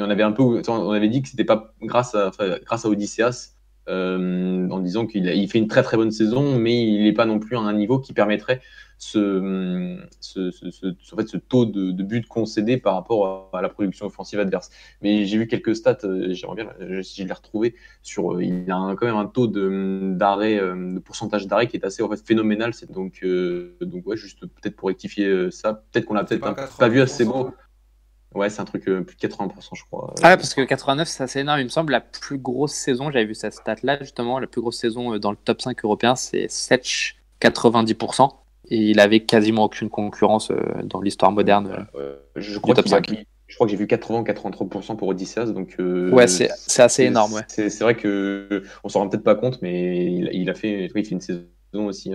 S1: on avait un peu, on avait dit que c'était pas grâce à, enfin, Odysseas, en disant qu'il il fait une très très bonne saison, mais il n'est pas non plus à un niveau qui permettrait ce, ce, ce, en fait, ce taux de, de buts concédés par rapport à, la production offensive adverse. Mais j'ai vu quelques stats, euh, j'aimerais bien si je les retrouver, sur, euh, il a quand même un taux d'arrêt, euh, de, pourcentage d'arrêt qui est assez en fait, phénoménal. Donc, donc ouais, juste peut-être pour rectifier ça, peut-être qu'on l'a peut-être pas, vu assez beau. Ouais, c'est un truc plus de 80%, je crois.
S2: Ah, parce que 89, c'est assez énorme. Il me semble la plus grosse saison, j'avais vu cette stat-là, justement, la plus grosse saison dans le top 5 européen, c'est 7 90% et il avait quasiment aucune concurrence euh, dans l'histoire moderne
S1: euh, je crois top 5. je crois que j'ai vu 80-83% pour Odysseus. Donc,
S2: euh, ouais, c'est assez énorme. Ouais.
S1: C'est vrai que on s'en rend peut-être pas compte, mais il, il, a fait, il fait une saison aussi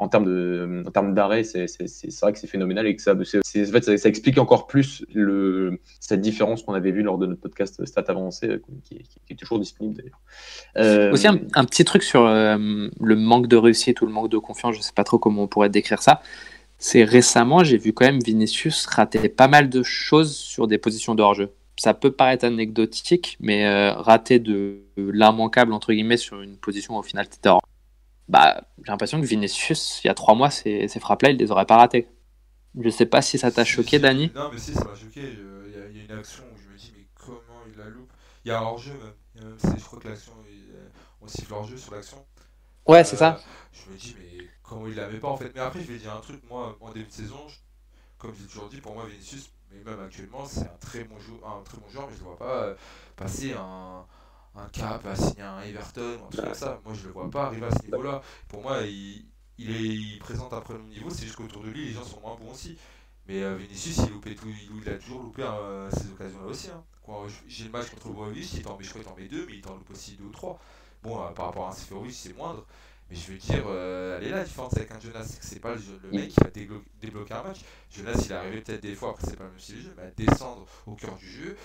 S1: en termes de en termes d'arrêt, c'est vrai que c'est phénoménal et que ça, en fait, ça, explique encore plus le, cette différence qu'on avait vue lors de notre podcast Stat avancé, euh, qui, est toujours disponible d'ailleurs.
S2: Euh... Aussi un, petit truc sur euh, le manque de réussite ou le manque de confiance, je sais pas trop comment on pourrait décrire ça. C'est récemment, j'ai vu quand même Vinicius rater pas mal de choses sur des positions de hors-jeu. Ça peut paraître anecdotique, mais euh, rater de l'immanquable entre guillemets sur une position au final hors bah, j'ai l'impression que Vinicius, il y a trois mois, ces, ces frappes-là, il les aurait pas ratées. Je sais pas si ça t'a choqué, Dani.
S3: Non, mais si, ça m'a choqué. Il y, a, y, a une action où je me dis, mais comment il la loupe? Il y a hors-jeu même. je crois que l'action, on siffle hors-jeu sur l'action.
S2: Ouais, c'est ça.
S3: Euh, je me dis, mais comment il l'avait pas en fait? Mais après, je vais dire un truc, moi, en début de saison, comme j'ai toujours dit, pour moi, Vinicius, mais même actuellement, c'est un très bon joueur, un très bon joueur mais je ne vois pas euh, passer un un Cap à signer un Everton ou un truc comme ça. Moi, je le vois pas arriver à ce niveau-là. Pour moi, il, il, est, il présente un bon niveau, c'est juste qu'autour de lui, les gens sont moins bons aussi. Mais euh, Vinicius, il, loupé tout, il, a toujours loupé euh, ces occasions-là aussi. Hein. J'ai le match contre Boavich, il en met, je crois qu'il en met deux, mais il en loupe aussi deux ou trois. Bon, euh, par rapport à un Seferovic, c'est moindre. Mais je veux dire, euh, elle est là la différence avec un Jonas, c'est que c'est pas le, le, mec qui va débloquer un match. Jonas, il est arrivé peut-être des fois, après c'est pas le même style de jeu, mais à descendre au cœur du jeu,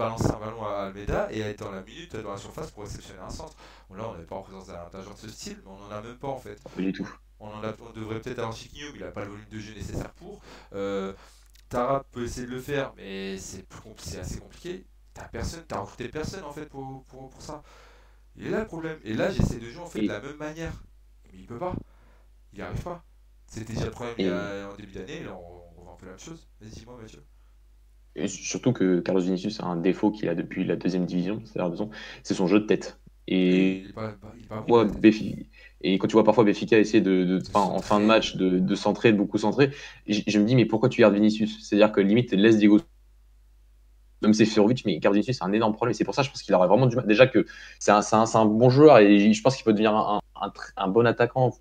S3: balancer un ballon à Almeida et être dans la minute dans la surface pour réceptionner un centre. Bon, là, on n'est pas en présence d'un joueur de ce style, mais on n'en a même pas en fait.
S1: Pas du tout.
S3: On, devrait peut-être avoir Chiquinho, mais il n'a pas le volume de jeu nécessaire pour. Euh, Tara peut essayer de le faire, mais c'est assez compliqué. T'as personne, t'as recruté personne en fait pour, pour, pour, ça. Il est là le problème. Et là, j'essaie de jouer en fait de la même manière. Mais il peut pas. Il n'y arrive pas. C'était déjà le problème il y a, en début d'année, là on, on va un peu la même chose. Vas-y, dis-moi, Mathieu.
S1: Et surtout que Carlos Vinicius a un défaut qu'il a depuis la deuxième division, c'est son jeu de tête. Et, et quand tu vois parfois Béfica essayer de, en fin de match de, de centrer, de beaucoup centrer, je, me dis mais pourquoi tu gardes Vinicius? C'est-à-dire que limite laisse Diego même Seferovic, mais garde Vinicius c'est un énorme problème. C'est pour ça je pense qu'il aurait vraiment du mal. Déjà que c'est un, un, bon joueur et je pense qu'il peut devenir un, un, bon attaquant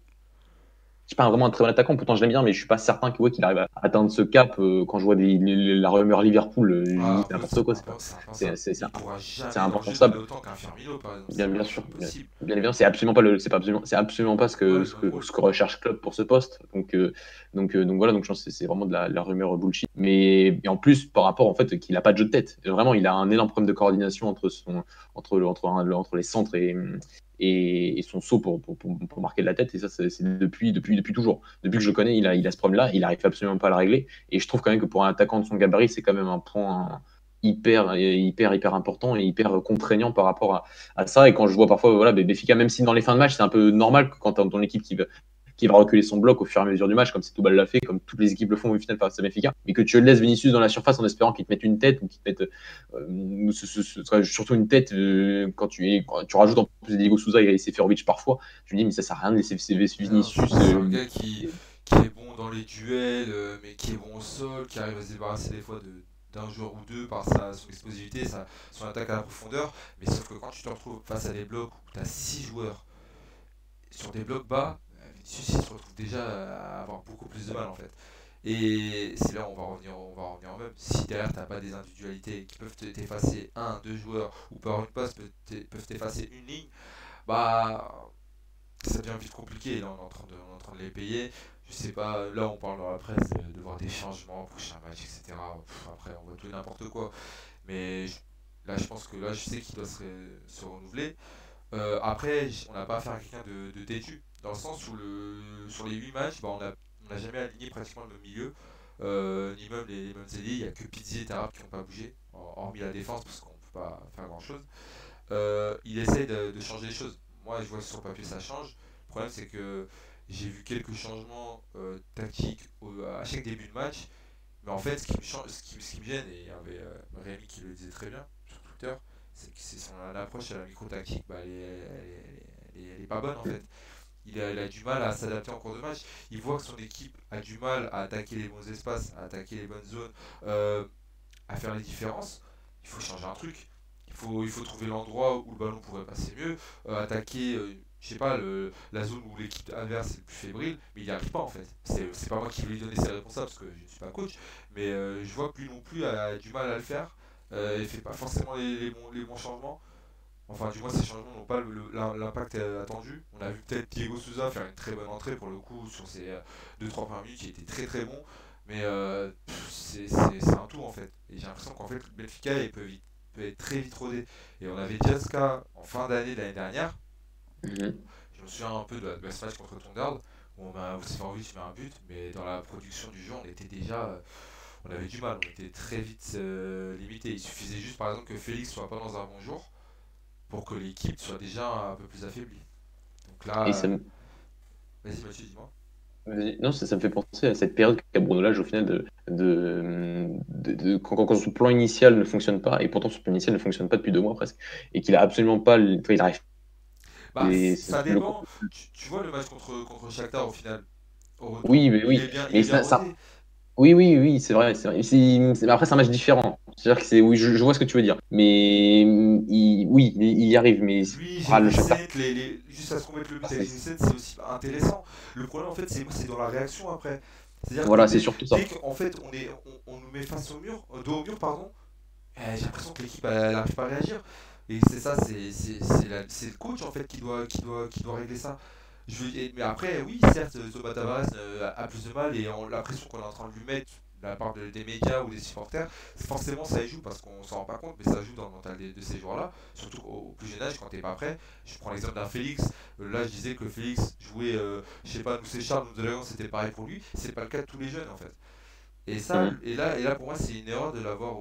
S1: suis pas vraiment un très bon attaquant, pourtant je l'aime bien, mais je suis pas certain qu'il arrive à atteindre ce cap euh, quand je vois des, la rumeur Liverpool, euh, ah, c'est n'importe quoi. C'est c'est impensable. Bien, bien sûr, bien, bien, c'est absolument pas le, c'est pas absolument, c'est absolument pas ce que, ce que, ce que recherche club pour ce poste. Donc euh, donc donc voilà, donc je pense que c'est vraiment de la, la, rumeur bullshit. Mais en plus par rapport en fait qu'il a pas de jeu de tête, vraiment il a un énorme problème de coordination entre son entre entre, entre les centres et et, son saut pour, pour, marquer de la tête. Et ça, c'est depuis, depuis, depuis toujours. Depuis que je connais, il a, il a ce problème-là. Il n'arrive absolument pas à le régler. Et je trouve quand même que pour un attaquant de son gabarit, c'est quand même un point hyper, hyper, hyper important et hyper contraignant par rapport à, à ça. Et quand je vois parfois, voilà, Béfica, même si dans les fins de match, c'est un peu normal que quand ton équipe qui qui va reculer son bloc au fur et à mesure du match, comme Setúbal l'a fait, comme toutes les équipes le font au final face à Benfica, mais que tu laisses Vinicius dans la surface en espérant qu'il te mette une tête ou qu'il te mette euh, ce, surtout une tête euh, quand tu es, tu rajoutes en plus Diego Souza et Seferovic parfois, tu dis mais ça sert à rien de laisser Vinicius.
S3: C'est un euh, gars qui, qui, est bon dans les duels, mais qui est bon au sol, qui arrive à se débarrasser des fois de d'un joueur ou deux par sa, son explosivité, sa, son attaque à la profondeur. Mais sauf que quand tu te retrouves face à des blocs où tu as 6 joueurs sur des blocs bas, Vinicius se retrouve déjà à avoir beaucoup plus de mal en fait. Et c'est là où on va revenir, on va revenir en même. Si derrière t'as pas des individualités qui peuvent t'effacer un, deux joueurs ou par une passe peuvent t'effacer une ligne, bah ça devient vite compliqué. Là on est en train de, en train de les payer. Je sais pas, là on parle dans la presse de, voir des changements, prochain match, etc. après on voit tout n'importe quoi. Mais là je pense que là je sais qu'il doit se, renouveler. Euh, après, on n'a pas affaire à quelqu'un de, de. Dans le sens où le, sur les 8 matchs, bah, on n'a jamais aligné pratiquement le même milieu. Euh, ni même les, mêmes ailiers, il n'y a que Pizzi et Tarab qui n'ont pas bougé, hormis la défense parce qu'on ne peut pas faire grand chose. Euh, il essaie de, changer les choses. Moi, je vois sur le papier ça change. Le problème, c'est que j'ai vu quelques changements euh, tactiques à chaque début de match. Mais en fait, ce qui me, change, ce qui, me gêne, et il y avait Rémi qui le disait très bien sur Twitter, c'est que son approche à la micro-tactique, bah, elle, n'est pas bonne en fait il a, du mal à s'adapter en cours de match. Il voit que son équipe a du mal à attaquer les bons espaces, à attaquer les bonnes zones, euh, à faire les différences. Il faut changer un truc. Il faut, il faut trouver l'endroit où le ballon pourrait passer mieux, euh, attaquer, euh, je sais pas, la zone où l'équipe adverse est le plus fébrile, mais il n'y arrive pas en fait. C'est pas moi qui vais lui donner ses réponsables parce que je ne suis pas coach, mais je vois que lui non plus a, du mal à le faire. il fait pas forcément les, bons, les bons changements. Enfin, du moins, ces changements n'ont pas l'impact attendu? On a vu peut-être Diego Souza faire une très bonne entrée pour le coup sur ces 2-3 premières minutes, qui était très très bon. Mais euh, c'est un tout en fait. Et j'ai l'impression qu'en fait, Benfica il peut, peut, être très vite rodé. Et on avait Jaska en fin d'année de l'année dernière. Mhm. Je me souviens un peu de, la, ce match contre Tondard où on a aussi envie de un but, mais dans la production du jeu, on était déjà. Euh, on avait du mal, on était très vite euh, limité. Il suffisait juste par exemple que Félix soit pas dans un bon jour pour que l'équipe soit déjà un peu plus affaiblie. Donc là. Euh, vas-y, Mathieu, dis-moi.
S1: Non, ça, ça, me fait penser à cette période qu'a Bruno Lage au final de, de, de, quand, son plan initial ne fonctionne pas, et pourtant son plan initial ne fonctionne pas depuis deux mois presque, et qu'il a absolument pas, il arrive.
S3: Bah, ça dépend. Tu, vois le match contre, contre Shakhtar au final?
S1: oui, mais oui. mais ça, oui, oui, oui, c'est vrai. C'est vrai. Après, c'est un match différent. C'est-à-dire que c'est, oui, je, vois ce que tu veux dire. Mais il, oui, il y arrive. Mais
S3: oui, ah, le 7, les, les, juste à se commettre le but avec 7, c'est aussi intéressant. Le problème, en fait, c'est dans la réaction après.
S1: Voilà, c'est surtout ça.
S3: Dès qu'en fait, on, est, on, nous met face au mur, euh, dos au mur, pardon, eh, j'ai l'impression que l'équipe n'arrive pas à réagir. Et c'est ça, c'est le coach en fait qui doit, qui doit, qui doit régler ça. Je mais après, oui, certes, Thomas Tavares euh, a plus de mal et on, la pression qu'on est en train de lui mettre de la part des médias ou des supporters, forcément ça y joue parce qu'on s'en rend pas compte, mais ça joue dans le mental de, ces joueurs-là, surtout au, plus jeune âge quand t'es pas prêt. Je prends l'exemple d'un Félix, euh, là je disais que Félix jouait, euh, je sais pas, nous c'est Charles, nous de c'était pareil pour lui, c'est pas le cas de tous les jeunes en fait. Et ça, et là, et là pour moi c'est une erreur de l'avoir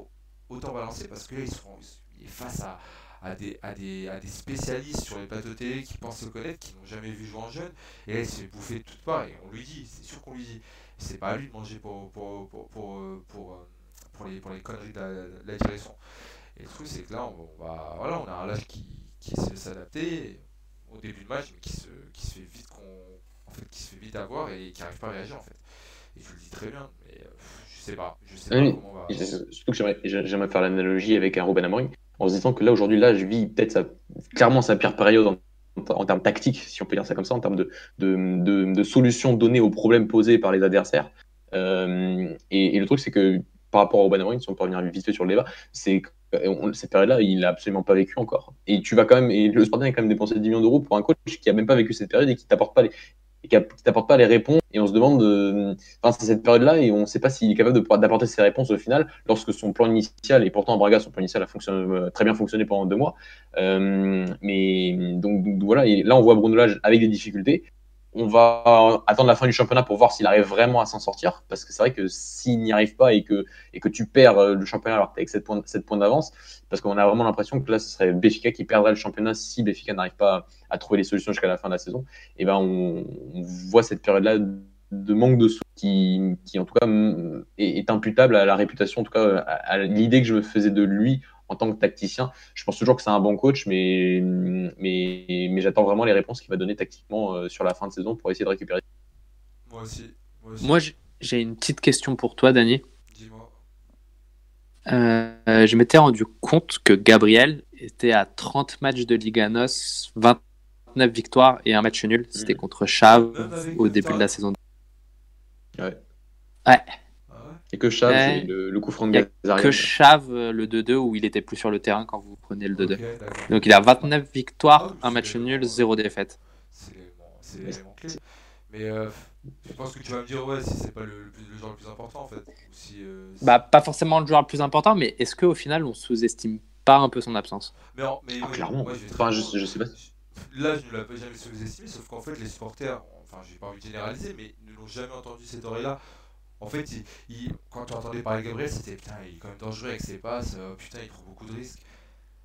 S3: autant balancé parce que là ils sont face à, à des, à, des, à des spécialistes sur les plateaux télé qui pensent se connaître, qui n'ont jamais vu jouer en jeune. Et là, il s'est bouffé toute part. Et on lui dit, c'est sûr qu'on lui dit. C'est pas à lui de manger pour, pour, pour, pour, pour, pour les, pour les conneries de la, direction. Et le truc, c'est que là, on, va, voilà, on a un âge qui, qui sait s'adapter au début de match, mais qui se, qui se fait vite qu'on, en fait, qui se fait vite avoir et qui n'arrive pas à réagir en fait. Et tu le dis très bien, mais euh, je sais pas, je sais pas comment on va.
S1: Surtout que j'aimerais faire l'analogie avec un Ruben Amorim en se disant que là, aujourd'hui, là, je vis peut-être clairement sa pire période en, en, termes tactiques, si on peut dire ça comme ça, en termes de, de, de, de solutions données aux problèmes posés par les adversaires. Euh, et, le truc, c'est que par rapport au Amorim, si on peut revenir vite fait sur le débat, c'est que cette période-là, il n'a absolument pas vécu encore. Et tu vas quand même, et le Spartan a quand même dépensé 10 millions d'euros pour un coach qui a même pas vécu cette période et qui t'apporte pas les, et qui t'apporte pas les réponses. Et on se demande, euh, enfin, c'est cette période-là et on ne sait pas s'il est capable d'apporter ces réponses au final, lorsque son plan initial, et pourtant Braga, son plan initial a fonctionné, euh, très bien fonctionné pendant deux mois. Euh, mais donc, voilà, et là on voit Bruno Lage avec des difficultés on va attendre la fin du championnat pour voir s'il arrive vraiment à s'en sortir. Parce que c'est vrai que s'il n'y arrive pas et que, et tu perds euh, le championnat alors que tu avec 7 points, 7 points d'avance, parce qu'on a vraiment l'impression que là, ce serait Béfica qui perdrait le championnat si Béfica n'arrive pas à trouver les solutions jusqu'à la fin de la saison. Et ben on, voit cette période-là de manque de sous qui, en tout cas est, imputable à la réputation, en tout cas à l'idée que je me faisais de lui en tant que tacticien. Je pense toujours que c'est un bon coach, mais, mais, mais j'attends vraiment les réponses qu'il va donner tactiquement euh, sur la fin de saison pour essayer de récupérer.
S3: Moi aussi.
S2: Moi, j'ai une petite question pour toi, Dani.
S3: Dis-moi.
S2: Euh, je m'étais rendu compte que Gabriel était à 30 matchs de Liga NOS, 29 victoires et un match nul. C'était mmh. contre Chave au début de la saison.
S1: Ouais.
S2: Ouais.
S1: Que Chave, le, coup franc de
S2: Que Chave, euh, le 2-2, où il était plus sur le terrain quand vous prenez le 2-2. Donc il a 29 victoires, ah, un match nul, 0 défaite.
S3: C'est l'élément clé. Mais euh, je pense que tu vas me dire, ouais, si c'est pas le, le, joueur le plus important en fait. si, euh,
S2: bah, pas forcément le joueur le plus important, mais est-ce qu'au final on sous-estime pas un peu son absence?
S3: Mais, mais
S1: ah, Clairement. enfin, je, je, sais pas.
S3: Là, je ne l'ai pas jamais sous-estimé, sauf qu'en fait, les supporters, enfin, j'ai pas envie de généraliser, mais ne l'ont jamais entendu cette oreille-là. En fait, quand tu entendais parler de Gabriel, c'était putain, il est quand même dangereux avec ses passes, euh, putain, il prend beaucoup de risques.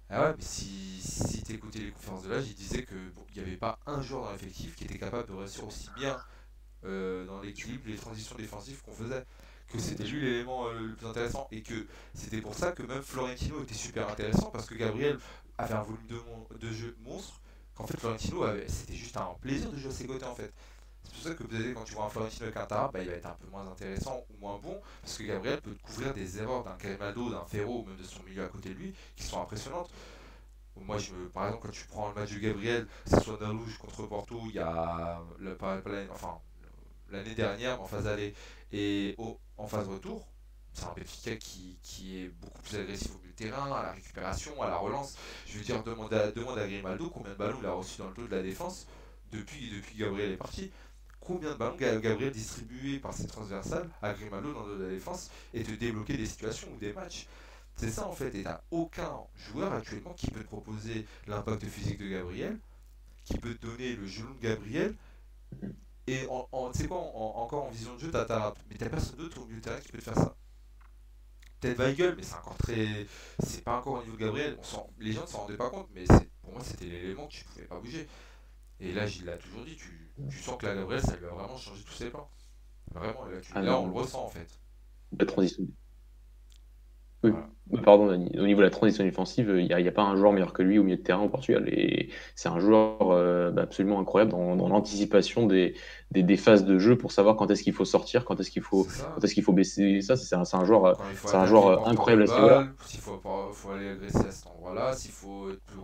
S3: Ah ouais, mais si, si tu écoutais les conférences de l'âge, il disait qu'il n'y avait pas un joueur dans l'effectif qui était capable de réussir aussi bien euh, dans l'équilibre, les transitions défensives qu'on faisait. Que c'était lui l'élément euh, le plus intéressant et que c'était pour ça que même Florentino était super intéressant parce que Gabriel avait un volume de, de jeu monstre. Qu'en fait, Florentino, c'était juste un plaisir de jouer à ses côtés en fait. C'est pour ça que peut-être quand tu vois un Florentino Tarap, bah, il va être un peu moins intéressant ou moins bon, parce que Gabriel peut couvrir des erreurs d'un Grimaldo, d'un Ferro ou même de son milieu à côté de lui qui sont impressionnantes. Moi, je par exemple, quand tu prends le match de Gabriel, que ce soit rouge contre Porto, il y a le, enfin, l'année dernière en phase aller et en phase retour, c'est un Benfica qui, qui, est beaucoup plus agressif au milieu de terrain, à la récupération, à la relance. Je veux dire, demande à, demande à Grimaldo combien de ballons il a reçu dans le dos de la défense depuis, depuis Gabriel est parti combien de ballons Gabriel distribué par ses transversales à Grimaldo dans la défense et te débloquer des situations ou des matchs. C'est ça en fait, et t'as aucun joueur actuellement qui peut te proposer l'impact physique de Gabriel, qui peut te donner le genou de Gabriel, et en, quoi, encore en vision de jeu, t'as mais t'as personne d'autre au milieu de terrain qui peut te faire ça. Peut-être Weigel, mais c'est encore très. C'est pas encore au niveau de Gabriel. les gens ne s'en rendaient pas compte, mais pour moi c'était l'élément que tu pouvais pas bouger. Et là, il l'a toujours dit, tu sens que la Gabriel, ça lui a vraiment changé tous ses plans. Vraiment, là, tu, ah là on le ressent en fait.
S1: La transition. Oui. Pardon, au niveau de la transition défensive, il n'y a, a, pas un joueur meilleur que lui au milieu de terrain au Portugal. Et c'est un joueur euh, bah, absolument incroyable dans, dans l'anticipation des, des, des, phases de jeu pour savoir quand est-ce qu'il faut sortir, quand est-ce qu'il faut, quand est-ce qu'il faut baisser. Ça, c'est un, un, joueur, c'est un joueur incroyable à ce niveau-là.
S3: S'il faut, faut, aller agresser à cet endroit-là, s'il faut être plus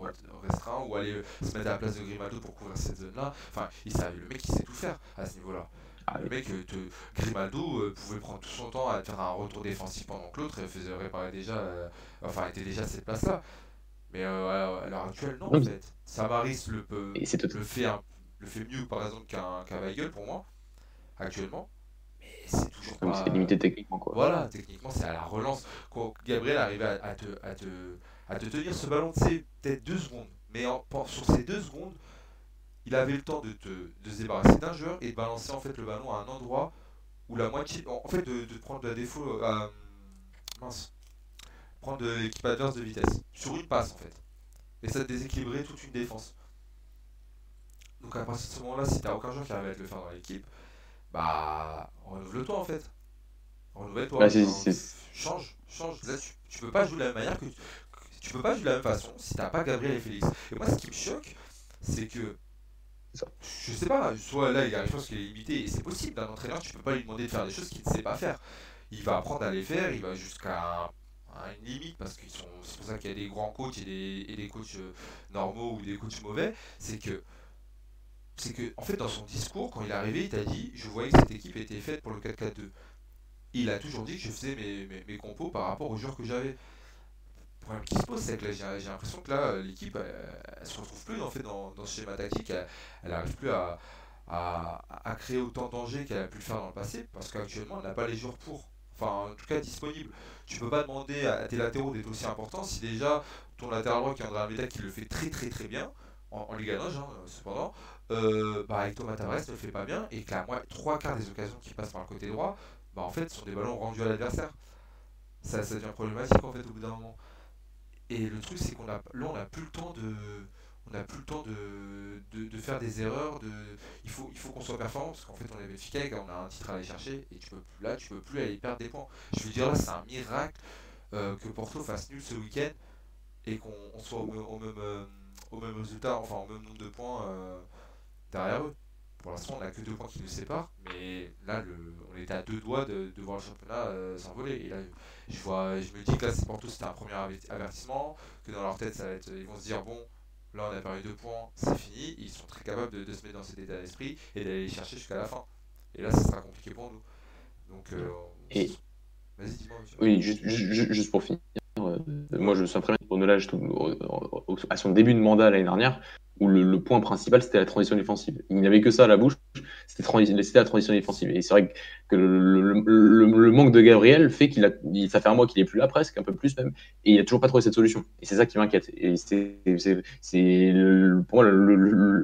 S3: restreint ou aller se mettre à la place de Grimaldo pour couvrir cette zone-là. Enfin, il le mec, il sait tout faire à ce niveau-là. Ah, le mec, te, Grimaldo euh, pouvait prendre tout son temps à faire un retour défensif pendant que l'autre faisait réparer déjà, euh, enfin était déjà à cette place-là. Mais euh, à l'heure actuelle, non, en fait. Samaris le, peut, le, fait le fait mieux par exemple qu'un qu Weigel pour moi, actuellement. Mais c'est toujours
S1: Comme
S3: pas.
S1: c'est limité techniquement, quoi.
S3: Voilà, techniquement, c'est à la relance. Quand Gabriel arrivait à, à te, à, te, à te tenir ce ballon, c'est peut-être deux secondes. Mais en- sur ces deux secondes, il avait le temps de, te, de se débarrasser d'un joueur et de balancer en fait le ballon à un endroit où la moitié. En fait, de, de prendre la défaut. à mince. Prendre de l'équipe adverse de vitesse. Sur une passe en fait. Et ça déséquilibrait toute une défense. Donc à partir de ce moment-là, si t'as aucun joueur qui arrive à te le faire dans l'équipe, bah renouvelle-toi en fait. Renouvelle-toi.
S1: Bah,
S3: change, change. Là, tu, tu peux pas jouer de la même manière que tu, tu peux pas jouer de la même façon si t'as pas Gabriel et Félix. Et moi, ce qui me choque, c'est que Je sais pas, soit là il arrive parce qu'il est limité et c'est possible d'un entraîneur, tu peux pas lui demander de faire des choses qu'il ne sait pas faire. Il va apprendre à les faire, il va jusqu'à une limite parce qu'ils sont c'est pour ça qu'il y a des grands coachs et des, et des coachs euh, normaux ou des coachs mauvais, c'est que c'est que en fait dans son discours quand il est arrivé, il t'a dit je voyais que cette équipe était faite pour le 4-4-2. Il a toujours dit que je faisais mes, mes, mes compos par rapport aux joueurs que j'avais. Problème qui se pose, c'est que j'ai l'impression que là, l'équipe, elle, elle se retrouve plus en fait, dans, dans ce schéma tactique. Elle, elle arrive plus à, créer autant de danger qu'elle a pu le faire dans le passé, parce qu'actuellement, elle n'a pas les joueurs pour. Enfin, en tout cas, disponibles. Tu peux pas demander à tes latéraux d'être aussi importants si déjà ton latéral droit qui est André Almeida qui le fait très très très bien, en, en Ligue 1, hein, cependant, euh, bah, avec Thomas Tavares ne le fait pas bien, et que la moi, trois quarts des occasions qui passent par le côté droit, bah, en fait, sont des ballons rendus à l'adversaire. Ça, ça devient problématique en fait au bout d'un moment. Et le truc, c'est qu'on a, là, on n'a plus le temps de, on plus le temps de, de, faire des erreurs. Il faut, il faut qu'on soit performant parce qu'en fait, on est efficace, on a un titre à aller chercher et tu peux plus, là, tu peux plus aller perdre des points. Je veux dire là, c'est un miracle euh, que Porto fasse nul ce week-end et qu'on on soit au, même- au même, euh, au même résultat, enfin au même nombre de points euh, derrière eux. Pour l'instant, on n'a que deux points qui nous séparent, mais là, le, on était à deux doigts de, de voir le championnat euh, s'envoler. Et là, je, vois, je me dis que là, c'est Porto, c'était un premier averti- avertissement, que dans leur tête, ça va être, ils vont se dire bon, là, on a perdu deux points, c'est fini. Ils sont très capables de, de se mettre dans cet état d'esprit et d'aller les chercher jusqu'à la fin. Et là, ça sera compliqué pour nous. Donc, euh,
S1: Et-
S3: vas-y, dis-moi.
S1: Oui, juste, ju- juste pour finir, moi je me souviens très bien au- à son début de mandat l'année dernière, où le, point principal c'était la transition défensive. Il n'avait que ça à la bouche, c'était la transition défensive. Et c'est vrai que le, manque de Gabriel fait qu'il a, ça fait un mois qu'il est plus là presque, un peu plus même, et il a toujours pas trouvé cette solution. Et c'est ça qui m'inquiète. Et c'est, pour moi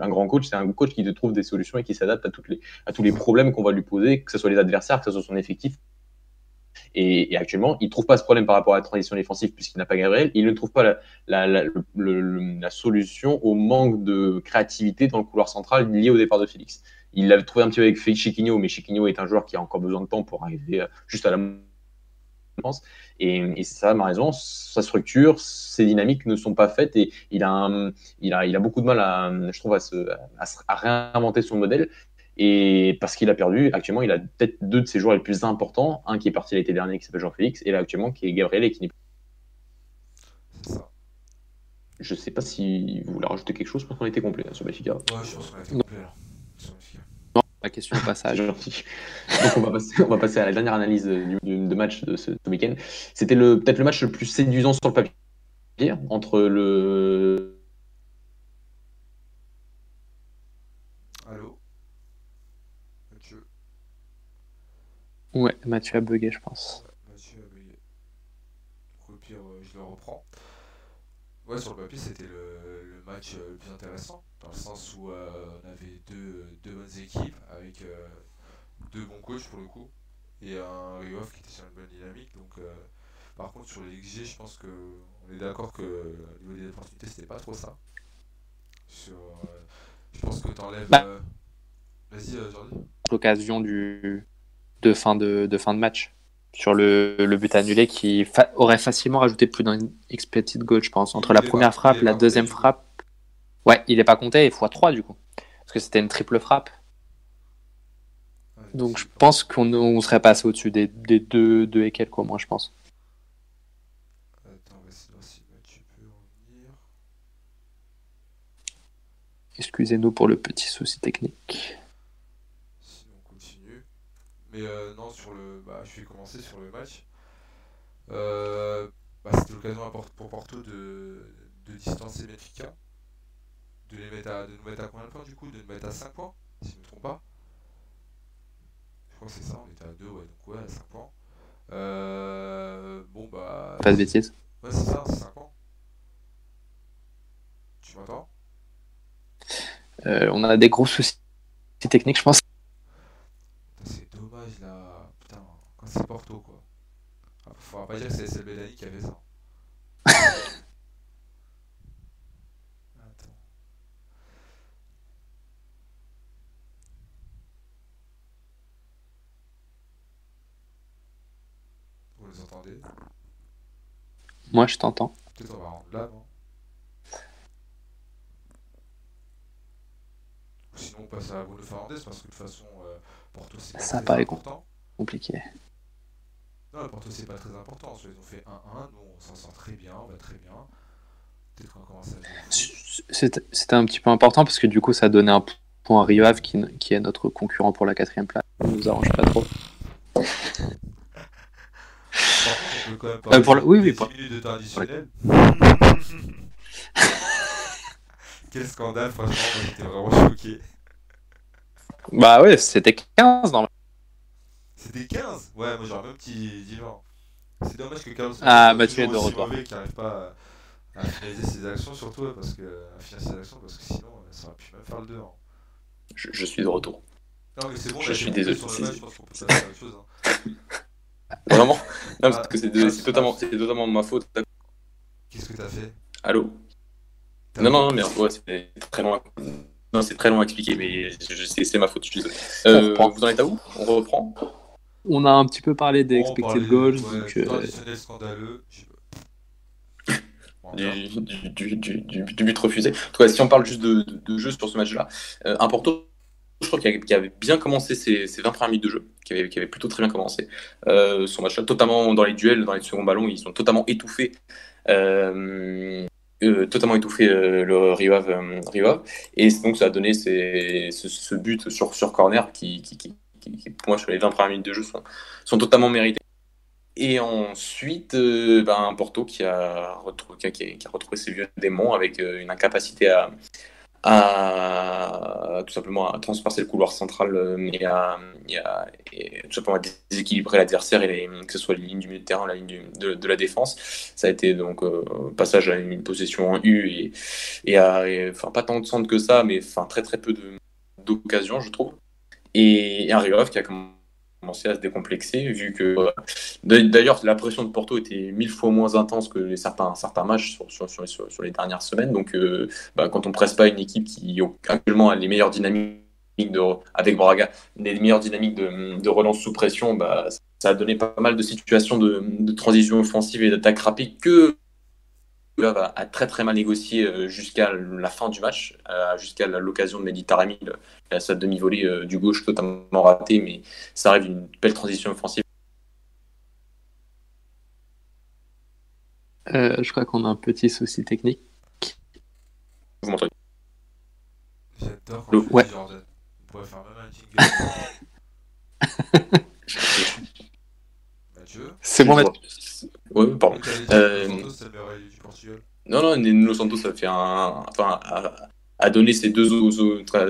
S1: un grand coach, c'est un coach qui trouve des solutions et qui s'adapte à à tous les problèmes qu'on va lui poser, que ce soit les adversaires, que ce soit son effectif. Et, actuellement, il ne trouve pas ce problème par rapport à la transition défensive puisqu'il n'a pas Gabriel. Il ne trouve pas la, solution au manque de créativité dans le couloir central lié au départ de Félix. Il l'avait trouvé un petit peu avec Félix Chiquinho, mais Chiquinho est un joueur qui a encore besoin de temps pour arriver euh, juste à la pense. Et, et ça, ma raison. Sa structure, ses dynamiques ne sont pas faites et il a, beaucoup de mal à, je trouve, à réinventer son modèle. Et parce qu'il a perdu, actuellement, il a peut-être deux de ses joueurs les plus importants. Un qui est parti l'été dernier, qui s'appelle Jean-Félix, et là actuellement, qui est Gabriel et qui n'est
S3: C'est ça.
S1: Je sais pas si vous voulez rajouter quelque chose parce qu'on était complet hein, sur Benfica.
S3: Ouais, je pense qu'on a été complet là. Fil.
S2: La question au passage.
S1: gentil. Donc on va, passer, on va passer à la dernière analyse du, du- de match de ce, ce week-end. C'était le peut-être le match le plus séduisant sur le papier entre le
S3: Allô Mathieu
S2: Ouais, Mathieu a bugué, je pense.
S3: Mathieu a bugué. Au pire, euh, je le reprends. Ouais, sur le papier, c'était le, le match euh, le plus intéressant, dans le sens où euh, on avait deux, deux bonnes équipes, avec euh, deux bons coachs pour le coup, et un Rio qui était sur une bonne dynamique. Donc, euh, par contre, sur les XG, je pense que on est d'accord que au niveau des opportunités, c'était pas trop ça. Sur, je pense que t'enlèves.
S2: Bah.
S3: Vas-y, Jordi.
S2: L'occasion du de fin de, de fin de match sur le, le but annulé qui fa- aurait facilement rajouté plus d'un expected goal, je pense, entre
S3: Il
S2: la première
S3: pas-
S2: frappe, la deuxième
S3: compté,
S2: frappe. Ouais, il est pas compté et x3 du coup. Parce que c'était une triple frappe.
S3: Ouais,
S2: Donc je pense qu'on on serait passé au-dessus des, des deux, deux et quelques au moins, je pense.
S3: Attends, si revenir.
S2: Excusez-nous pour le petit souci technique.
S3: Mais euh, non, sur le, bah, je vais commencer sur le match. Euh, bah, C'était l'occasion à pour Porto de, de distancer Benfica. De, les mettre à, de nous mettre à combien de points du coup? De nous mettre à 5 points, si je ne me trompe pas. Je crois que c'est ça, on était à 2, ouais, donc ouais, 5 points. Euh, bon bah.
S2: Pas de bêtises.
S3: Ouais, c'est ça, c'est 5 points. Tu m'entends?
S2: Euh, On a des gros soucis techniques, je pense.
S3: C'est dommage là. Putain, quand c'est Porto quoi. Faudra pas dire que c'est SLB qui avait ça.
S2: Moi, je t'entends.
S3: Peut-être on va rendre là, non? Sinon, on passe à Bruno Fernandez parce que de toute façon, euh, Porto, c'est
S2: Ça paraît
S3: important.
S2: compliqué.
S3: Non, Porto, c'est pas très important. Ils ont fait 1-1, nous, on s'en sort très bien, on va très bien. Peut-être qu'on commence à jouer.
S2: C'était un petit peu important parce que du coup, ça donnait un point à Rio Ave qui, qui est notre concurrent pour la quatrième place. Ça nous arrange pas trop.
S3: On peut quand même parler
S2: Euh, pour le- oui, oui, pour-
S3: 10 minutes de temps additionnel. Quel scandale, franchement, j'étais vraiment choqué.
S2: Bah ouais, c'était 15 dans le...
S3: C'était 15 Ouais, moi j'aurais même petit dit 20. C'est dommage que Carlos
S2: Ah, Mathieu est de retour.
S3: qu'il n'arrive pas à, à finaliser ses actions, surtout parce que, à finir ses actions, parce que sinon euh, ça aurait pu même faire le 2. Hein.
S1: Je, je suis de retour.
S3: Non, mais c'est bon,
S1: Je suis désolé,
S3: sur le
S1: c'est-
S3: match, je pense qu'on peut passer à autre chose. Hein.
S1: Vraiment Non,
S3: Ah,
S1: parce que c'est
S3: ah,
S1: totalement, c'est totalement ma faute.
S3: Qu'est-ce que t'as fait?
S1: Allô? Non, non, non, mais ouais, c'est très long. à- Non, c'est très long à expliquer, mais c'est ma faute, je suis désolé. Euh, vous en êtes à où? On reprend?
S2: On a un petit peu parlé des
S3: on
S2: expected goals.
S3: ouais,
S2: donc, euh,
S3: scandaleux.
S1: du,
S3: encore.
S1: du, du, du, du- du but refusé. En tout cas, si on parle juste de, de, de jeu sur ce match-là, euh, un Porto, je crois qu'il avait, qui avait bien commencé ses, ses 20 premières minutes de jeu, qui avait, qui avait plutôt très bien commencé. Euh, son match-là, totalement dans les duels, dans les seconds ballons, ils ont totalement étouffé. Euh, euh, totalement étouffé euh, le Rio Ave, euh, Rio Ave. et donc ça a donné ce but sur, sur corner qui, qui, qui, qui- qui, pour moi sur les 20 premières minutes de jeu sont, sont totalement mérités et ensuite, euh, ben, Porto qui a, retrou- qui, a, retrouvé ses vieux démons avec euh, une incapacité à, à tout simplement à transpercer le couloir central euh, à, et à- et tout simplement à déséquilibrer l'adversaire que ce soit les lignes du milieu de terrain, la ligne de, de la défense. Ça a été donc euh, passage à une possession en U et, et à, enfin pas tant de centres que ça, mais enfin très très peu de- d'occasions, je trouve. Et, un qui a commencé à se décomplexer vu que euh, D'ailleurs, la pression de Porto était mille fois moins intense que les certains, certains matchs sur, sur, sur, les dernières semaines. Donc, euh, bah, quand on presse pas une équipe qui actuellement a les meilleures dynamiques de, avec Braga, les meilleures dynamiques de, de relance sous pression, bah, ça a donné pas mal de situations de, de transition offensive et d'attaque rapide que va a très très mal négocié euh, jusqu'à la fin du match, euh, jusqu'à l'occasion de Méditerranée, le- sa demi-volée euh, du gauche totalement ratée, mais ça arrive une belle transition offensive.
S2: euh, je crois qu'on a un petit souci technique.
S1: Vous m'entendez
S3: J'adore quand
S2: ouais.
S3: Jordan. On pourrait faire même un jingle. Mathieu
S2: C'est bon, Mathieu
S1: Ouais, pardon. Euh,
S3: Santos, du Portugal.
S1: Non, non, Nuno Santos a fait un, enfin, a, a donné ses deux,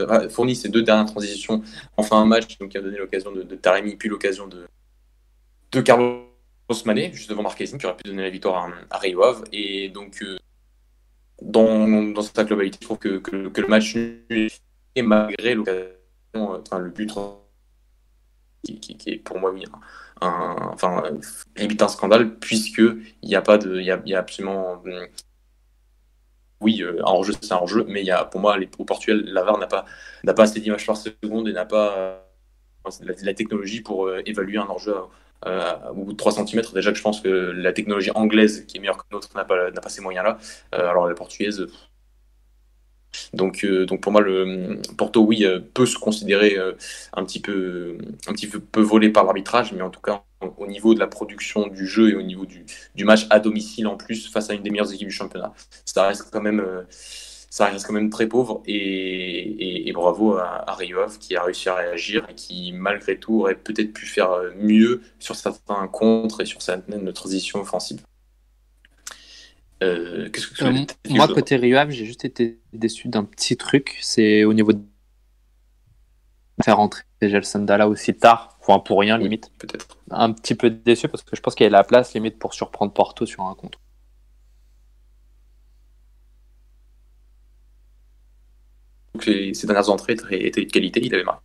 S1: a fourni ses deux dernières transitions en fin de match, donc il a donné l'occasion de, de Taremi, puis l'occasion de, de Carlos Mané, juste devant Marquezine, qui aurait pu donner la victoire à, à Rio Ave. Et donc, euh, dans, dans sa globalité, je trouve que, que, que le match nul malgré l'occasion, euh, enfin, le but qui, qui- qui est pour moi oui, un- enfin, limite un scandale, puisque il n'y a pas de, il y a, absolument oui, euh, un hors-jeu, c'est un hors-jeu, mais il y a, pour moi, au Portugal, la VAR n'a pas, n'a pas assez d'images par seconde et n'a pas euh, la, technologie pour euh, évaluer un euh, au bout de 3 cm. Déjà que je pense que la technologie anglaise, qui est meilleure que notre, n'a pas, n'a pas ces moyens-là. Alors la portugaise. Euh, Donc, euh, donc pour moi, le Porto, oui, euh, peut se considérer euh, un petit peu, un petit peu, volé par l'arbitrage, mais en tout cas, au niveau de la production du jeu et au niveau du, match à domicile en plus face à une des meilleures équipes du championnat, ça reste quand même, euh, ça reste quand même très pauvre et, bravo à, à qui a réussi à réagir et qui malgré tout aurait peut-être pu faire euh, mieux sur certains contres et sur certaines transitions offensives. Euh, Qu'est-ce que tu
S2: Euh, moi, côté Rio Ave, j'ai juste été déçu d'un petit truc. C'est au niveau de faire rentrer Gelson Dalla aussi tard. Enfin, pour rien, limite.
S1: Peut-être.
S2: Un petit peu déçu parce que je pense qu'il y a la place, limite, pour surprendre Porto sur un compte.
S1: Donc, ses dernières entrées étaient étaient de qualité. Il avait marqué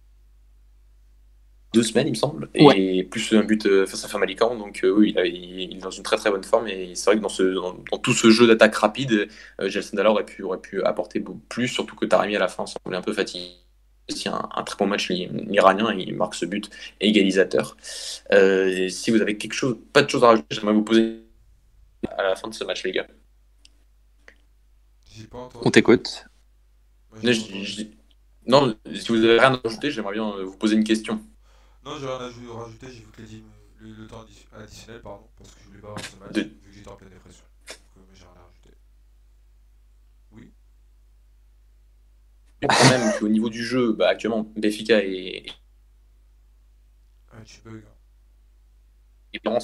S1: deux semaines, il me semble, et plus un but euh, face à Famalicão. Donc, euh, oui, il, a- il- il est dans une très très bonne forme. Et c'est vrai que dans, ce, dans, dans tout ce jeu d'attaque rapide, euh, Gelson Dalla aurait pu, aurait pu apporter beaucoup plus, surtout que Taremi à la fin semblait un peu fatigué. Aussi un, un très bon match li- iranien, il marque ce but égalisateur. Euh, si vous avez quelque chose, pas de choses à rajouter, j'aimerais vous poser à la fin de ce match, les gars.
S2: On t'écoute.
S1: Non, si vous avez rien à rajouter, j'aimerais bien vous poser une question.
S3: Non, j'ai rien à jou- rajouter, j'ai vu que les le, le temps addi- additionnel, pardon, parce que je voulais pas avoir ce match,
S1: De-
S3: vu que j'étais en pleine dépression. Donc, euh, mais j'ai rien à rajouter. Oui.
S1: Mais quand même, qu'au niveau du jeu, bah, actuellement, Benfica et
S3: Ah, tu bugs. hein.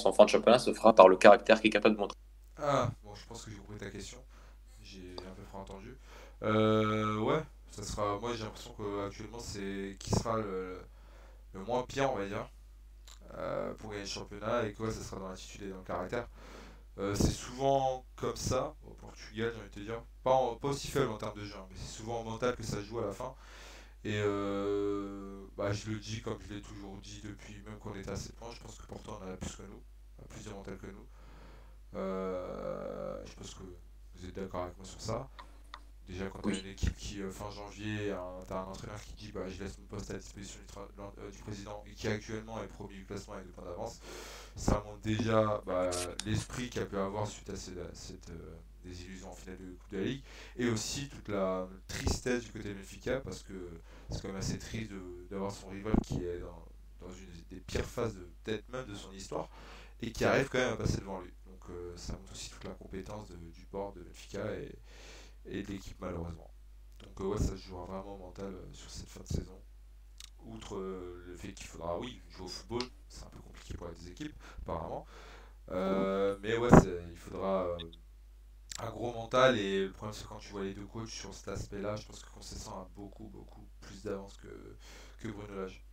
S1: En fin de championnat se fera par le caractère qui est capable de montrer.
S3: Ah, bon, je pense que j'ai compris ta question. J'ai un peu fort entendu. Euh, ouais, ça sera. Moi, j'ai l'impression qu'actuellement, c'est qui sera le, moins pire, on va dire, euh, pour gagner le championnat et quoi, ça sera dans l'attitude et dans le caractère. Euh, c'est souvent comme ça au Portugal, j'ai envie de te dire. Pas, pas aussi faible en termes de jeu, hein, mais c'est souvent en mental que ça joue à la fin. Et euh, bah, je le dis comme je l'ai toujours dit depuis même qu'on était 7 points, je pense que Porto en a plus que nous, a plus de mental que nous. Je pense que vous êtes d'accord avec moi sur ça. Déjà, quand tu as une équipe qui, euh, fin janvier, tu as un entraîneur qui dit bah, je laisse mon poste à la disposition du, euh, du président et qui actuellement est premier du classement avec deux points d'avance, ça montre déjà bah, l'esprit qu'il a pu avoir suite à à cette euh, désillusion en finale de Coupe de la Ligue et aussi toute la tristesse du côté de Benfica parce que c'est quand même assez triste d'avoir son rival qui est dans, dans une des pires phases de peut-être même de son histoire et qui arrive quand même à passer devant lui. Donc euh, ça montre aussi toute l'incompétence de- du bord de Benfica et, et de l'équipe malheureusement. Donc euh, ouais, ça se jouera vraiment mental euh, sur cette fin de saison. Outre euh, le fait qu'il faudra, oui, jouer au football, c'est un peu compliqué pour les équipes, apparemment. Mais ouais, il faudra un gros mental et le problème c'est quand tu vois les deux coachs sur cet aspect-là, je pense que Concession a beaucoup, beaucoup plus d'avance que, que Bruno Lage.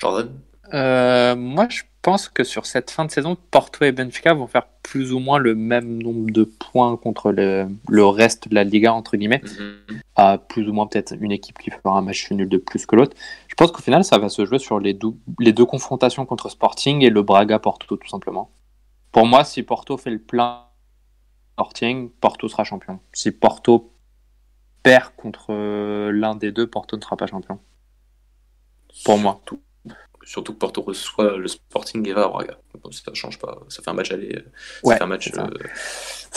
S1: Jordan
S2: Euh, moi, je pense que sur cette fin de saison, Porto et Benfica vont faire plus ou moins le même nombre de points contre le, le reste de la Liga, entre guillemets,
S1: Mhm.
S2: à plus ou moins peut-être une équipe qui fera un match nul de plus que l'autre. Je pense qu'au final, ça va se jouer sur les, les deux confrontations contre Sporting et le Braga-Porto, tout simplement. Pour moi, si Porto fait le plein Sporting, Porto sera champion. Si Porto perd contre euh, l'un des deux, Porto ne sera pas champion. Pour moi.
S1: Surtout, surtout que Porto reçoit le Sporting et va à Braga. Donc, ça change pas. Ça fait un match aller. Ça
S2: Ouais,
S1: fait un match,
S2: ça.
S1: euh,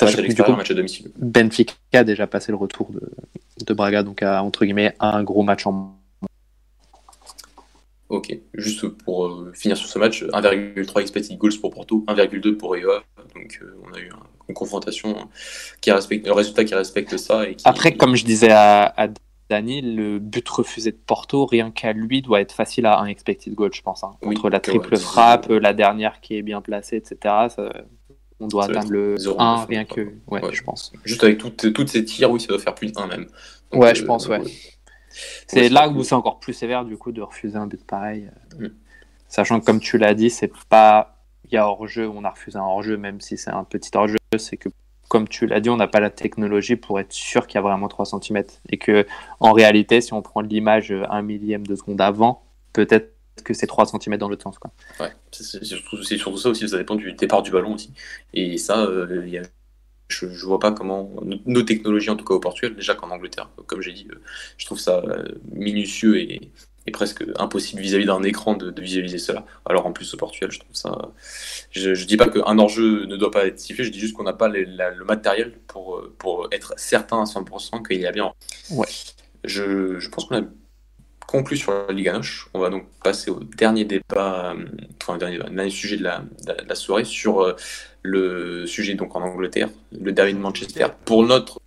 S1: match à l'extérieur, un match à domicile.
S2: Benfica a déjà passé le retour de, de Braga, donc à, entre guillemets, un gros match en
S1: Ok, juste pour euh, finir sur ce match, 1,3 expected goals pour Porto, 1,2 pour EOA. Donc euh, on a eu un- une confrontation qui respecte, le résultat qui respecte ça. Et qui,
S2: Après, comme je disais à, à Dani, le but refusé de Porto, rien qu'à lui, doit être facile à un expected goal, je pense. hein.
S1: Oui,
S2: Contre la triple frappe, la dernière qui est bien placée, etc. ça- on doit
S1: Ça
S2: atteindre le
S1: zéro
S2: 1
S1: neuf,
S2: rien que. Ouais,
S1: Ouais.
S2: je pense.
S1: Juste avec toutes, toutes ces tirs, oui, ça doit faire plus de 1 même. Donc,
S2: Ouais, je pense, ouais. C'est là où c'est encore plus sévère, du coup, de refuser un but pareil.
S1: Mm.
S2: Sachant que, comme tu l'as dit, c'est pas. Il y a hors-jeu, on a refusé un hors-jeu, même si c'est un petit hors-jeu. C'est que, comme tu l'as dit, on n'a pas la technologie pour être sûr qu'il y a vraiment 3 cm. Et que, en réalité, si on prend l'image un millième de seconde avant, peut-être que c'est 3 cm dans l'autre sens.
S1: Ouais, c'est surtout, surtout ça aussi, ça dépend du départ du ballon aussi. Et ça, euh, je, je vois pas comment nos, technologies, en tout cas au Portugal, déjà qu'en Angleterre, comme j'ai dit, euh, je trouve ça euh, minutieux et, et presque impossible vis-à-vis d'un écran de, de visualiser cela. Alors en plus au Portugal, je trouve ça. Je, je dis pas qu'un hors-jeu ne doit pas être sifflé, je dis juste qu'on n'a pas les- la- le matériel pour, pour être certain à 100% qu'il y a bien.
S2: Ouais.
S1: Je, je pense qu'on a conclu sur la Noche. On va donc passer au dernier débat, euh, enfin, dernier, dernier sujet de la, de la- soirée sur euh, le sujet donc en Angleterre, le derby de Manchester. Pour notre,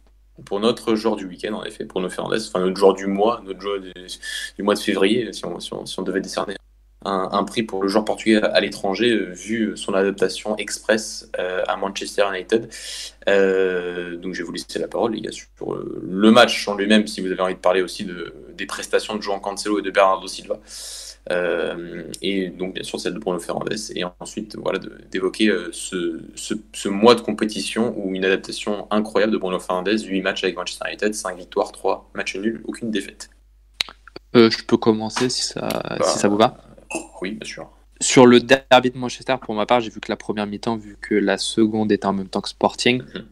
S1: pour notre joueur du week-end, en effet, pour nos Fernandez, enfin notre joueur du mois, notre joueur du, mois de février, si on, devait décerner un, prix pour le joueur portugais à l'étranger, euh, vu son adaptation express euh, à Manchester United. Euh, donc je vais vous laisser la parole, les gars, sur le match en lui-même, si vous avez envie de parler aussi de, des prestations de João Cancelo et de Bernardo Silva. Et donc bien sûr celle de Bruno Fernandes, et ensuite voilà d'évoquer ce, ce, mois de compétition où une adaptation incroyable de Bruno Fernandes, 8 matchs avec Manchester United, 5 victoires, 3 matchs nuls, aucune défaite.
S2: je peux commencer si ça, si bah, ça vous va
S1: Oui, bien sûr.
S2: Sur le derby de Manchester, pour ma part, j'ai vu que la première mi-temps, vu que la seconde était en même temps que Sporting, mhm.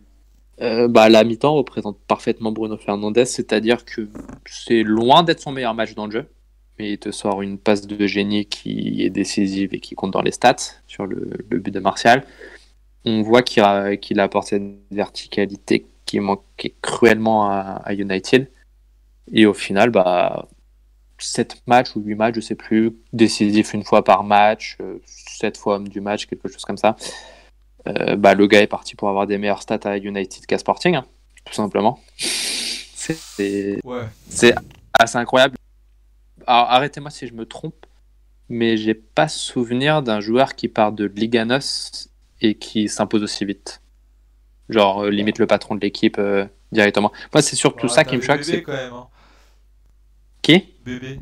S2: euh, bah, la mi-temps représente parfaitement Bruno Fernandez, c'est-à-dire que c'est loin d'être son meilleur match dans le jeu, mais il te sort une passe de génie qui est décisive et qui compte dans les stats sur le, but de Martial. On voit qu'il a, apporté une verticalité qui manquait cruellement à, à United. Et au final, bah, 7 matchs ou 8 matchs, je sais plus, décisif une fois par match, 7 euh, fois homme du match, quelque chose comme ça. Euh, bah, le gars est parti pour avoir des meilleurs stats à United qu'à Sporting, hein, tout simplement. C'est assez incroyable. Alors arrêtez-moi si je me trompe, mais j'ai pas souvenir d'un joueur qui part de Liganos et qui s'impose aussi vite. Genre euh, limite le patron de l'équipe directement. Moi c'est surtout ça qui me choque. C'est quand même. Hein. Qui?
S3: Bébé.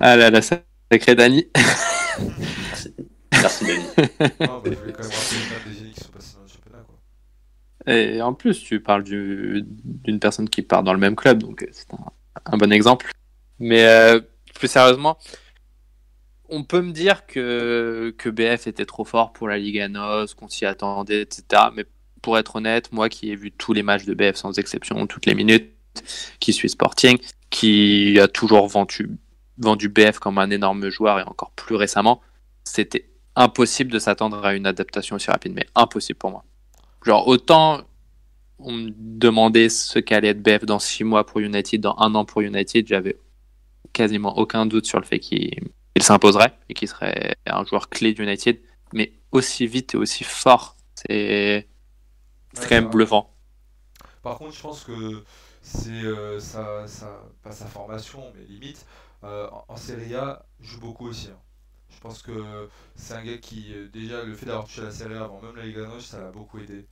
S2: ah là là, sacré Dani.
S1: Merci. Merci Dani.
S3: Non, mais il quand même rappeler des génies qui sont passés dans.
S2: Et en plus, tu parles d'une personne qui part dans le même club, donc c'est un, bon exemple. Mais euh, plus sérieusement, on peut me dire que, que BF était trop fort pour la Ligue NOS, qu'on s'y attendait, etc. Mais pour être honnête, moi qui ai vu tous les matchs de BF sans exception, toutes les minutes, qui suis Sporting, qui a toujours vendu, vendu BF comme un énorme joueur et encore plus récemment, c'était impossible de s'attendre à une adaptation aussi rapide, mais impossible pour moi. Genre, autant on me demandait ce qu'allait être BF dans six mois pour United, dans un an pour United, j'avais quasiment aucun doute sur le fait qu'il s'imposerait et qu'il serait un joueur clé d'United, mais aussi vite et aussi fort, c'est c'est quand même bluffant.
S3: Par contre, je pense que c'est euh, sa, pas sa formation, mais limite, euh, en, Serie A, joue beaucoup aussi. Hein. Je pense que c'est un gars qui, euh, déjà, le fait d'avoir touché la Serie A avant même la Liga Noche, ça l'a beaucoup aidé.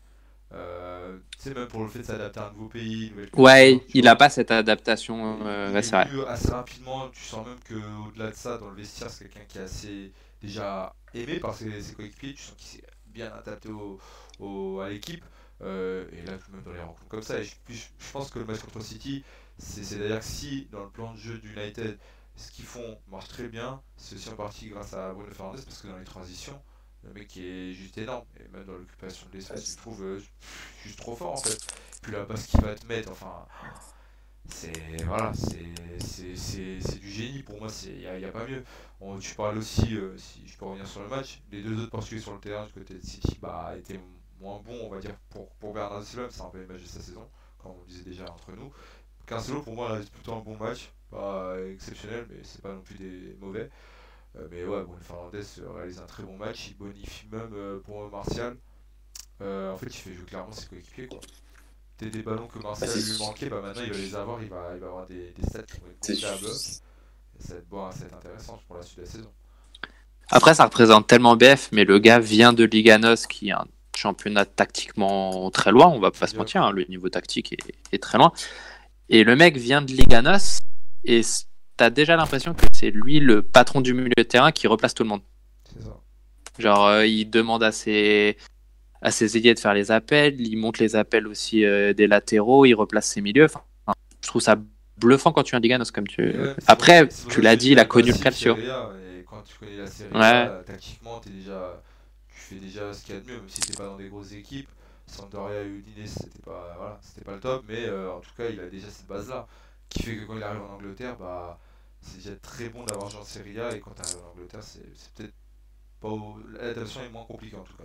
S3: Euh, tu sais, même pour le fait de s'adapter à un nouveau pays.
S2: Ouais, il n'a pas cette adaptation. c'est vrai.
S3: Assez rapidement, tu sens même qu'au-delà de ça, dans le vestiaire, c'est quelqu'un qui est assez déjà aimé par ses, coéquipiers. Tu sens qu'il s'est bien adapté au, à l'équipe. Euh, et là, même dans les rencontres comme ça, et je, pense que le match contre City, c'est-à-dire que si dans le plan de jeu d'United, ce qu'ils font marche très bien, c'est aussi en partie grâce à Bruno Fernandes, parce que dans les transitions, le mec est juste énorme, et même dans l'occupation de l'espace, je trouve euh, juste trop fort en fait. Puis la passe qu'il va te mettre, enfin, c'est voilà, c'est du génie pour moi, il n'y a, a, pas mieux. tu parles aussi, euh, si je peux revenir sur le match, les deux autres Portugais sur le terrain du côté de City bah, étaient moins bon, on va dire, pour, pour Bernard Silva, c'est un peu imagé sa saison, comme on le disait déjà entre nous. Cancelo, pour moi, c'est plutôt un bon match, pas exceptionnel, mais c'est pas non plus des mauvais. Euh, mais ouais, bon, Fernandez réalise un très bon match, il bonifie même euh, pour Martial. Euh, en fait, il fait jouer clairement ses coéquipiers. Quoi. Des, des ballons que Martial bah, lui manquait, bah maintenant il va les avoir, il va, il va avoir des, des stats qui vont être. Ça va être, bon, ça va être intéressant pour la suite de la saison.
S2: Après, ça représente tellement BF, mais le gars vient de Liganos, qui est un championnat tactiquement très loin, on va pas se mentir, hein, le niveau tactique est, très loin. Et le mec vient de Liganos et t'as déjà l'impression que c'est lui le patron du milieu de terrain qui replace tout le monde. Ça. Genre, euh, il demande à ses, à ses ailiers de faire les appels, il monte les appels aussi euh, des latéraux, il replace ses milieux. Enfin, je trouve ça bluffant quand tu es un Liganos comme tu. Après, tu l'as dit, il a connu le calcio.
S3: Quand tu connais la série ouais. tactiquement, t'es déjà fais déjà ce qu'il y a de mieux, même si c'était pas dans des grosses équipes. Sampdoria et Udinese, c'était pas, voilà, pas le top, mais euh, en tout cas, il a déjà cette base-là, qui fait que quand il arrive en Angleterre, bah, c'est déjà très bon d'avoir joué en Serie A, et quand tu en Angleterre, c'est, peut-être pas. L'adaptation est moins compliquée en tout cas.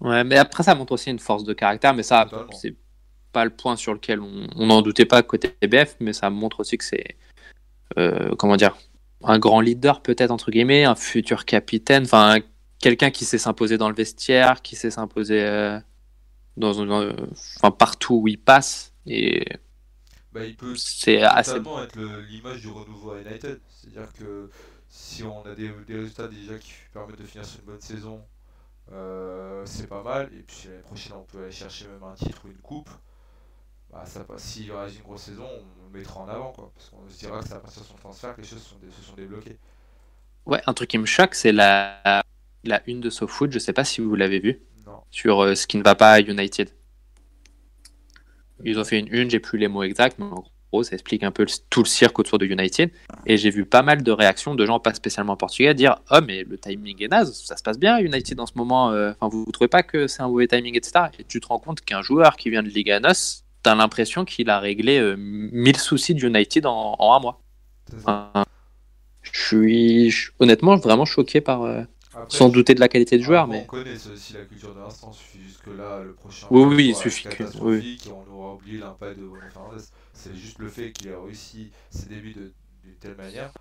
S2: Ouais, mais après, ça montre aussi une force de caractère, mais ça, c'est pas le point sur lequel on n'en doutait pas côté BF, mais ça montre aussi que c'est. Euh, comment dire un grand leader peut-être entre guillemets, un futur capitaine, enfin quelqu'un qui sait s'imposer dans le vestiaire, qui sait s'imposer euh, dans, enfin, partout où il passe. Et
S3: bah, il peut c'est assez... être l'image du renouveau à United. C'est-à-dire que si on a des, résultats déjà qui permettent de finir sur une bonne saison, euh, c'est pas mal. Et puis l'année prochaine, on peut aller chercher même un titre ou une coupe. bah, s'il réagit une grosse saison, on le mettra en avant. Quoi, parce qu'on se dira que c'est à partir de son transfert que les choses sont se sont débloquées.
S2: Ouais, un truc qui me choque, c'est la, la une de SoFoot. Je sais pas si vous l'avez vu. Sur euh, ce qui ne va pas à United. Ils ont fait une une, j'ai plus les mots exacts, mais en gros, ça explique un peu tout le cirque autour de United. Et j'ai vu pas mal de réactions de gens, pas spécialement portugais, dire Oh, mais le timing est naze, ça se passe bien United en ce moment. Euh, enfin, vous, ne trouvez pas que c'est un mauvais timing, etc. Et tu te rends compte qu'un joueur qui vient de Liga NOS, t'as l'impression qu'il a réglé euh, mille soucis de United en, un mois. je suis honnêtement vraiment choqué par. Euh, sans douter de la qualité de joueur, mais.
S3: On connaît aussi la culture de l'instant, suffit juste que là, le prochain.
S2: Oui, oui, il suffit que. Oui.
S3: On aura oublié l'impact de Bruno Fernandes. C'est juste le fait qu'il ait réussi ses débuts d'une telle manière.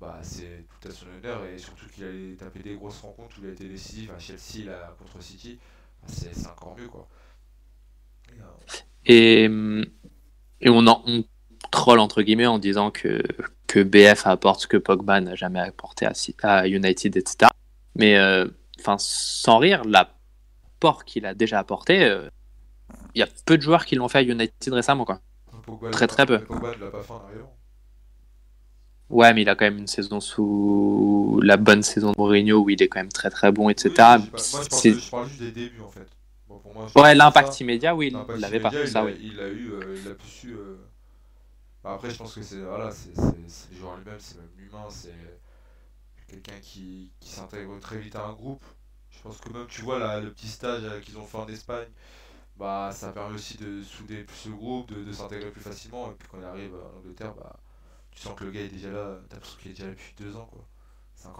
S3: Bah, c'est tout à son honneur et surtout qu'il a tapé des grosses rencontres où il a été décisif à Chelsea là, contre City. Bah, c'est encore mieux quoi.
S2: Et, et on, en, on troll entre guillemets en disant que, que BF apporte ce que Pogba n'a jamais apporté à, à United, etc. Mais euh, enfin, sans rire, l'apport qu'il a déjà apporté, il euh, y a peu de joueurs qui l'ont fait à United récemment. Quoi. très très peu. Ouais, mais il a quand même une saison sous la bonne saison de Mourinho où il est quand même très très bon, etc.
S3: moi, je, parle, juste des débuts en fait.
S2: ouais, l'impact immédiat, oui, il l'avait pas.
S3: Il,
S2: ça,
S3: a,
S2: oui.
S3: il a eu, euh, il a pu su. Bah, après, je pense que c'est voilà, c'est le joueur lui-même, c'est même humain, c'est quelqu'un qui, qui s'intègre très vite à un groupe. Je pense que même, tu vois, là, le petit stage euh, qu'ils ont fait en Espagne, bah, ça permet aussi de souder plus ce groupe, de, de s'intégrer plus facilement. Et puis quand il arrive en Angleterre, bah, tu sens que le gars est déjà là, t'as l'impression qu'il est déjà là depuis deux ans. Quoi.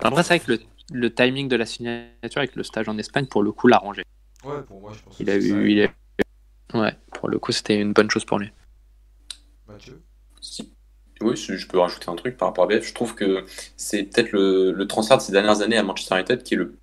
S2: Après, c'est vrai que le, le, timing de la signature avec le stage en Espagne, pour le coup, l'a arrangé.
S3: Ouais, pour moi, je pense
S2: il a eu, il Ouais, pour le coup, c'était une bonne chose pour lui.
S3: Mathieu?
S1: Oui, je peux rajouter un truc par rapport à BF. Je trouve que c'est peut-être le, transfert de ces dernières années à Manchester United qui est le,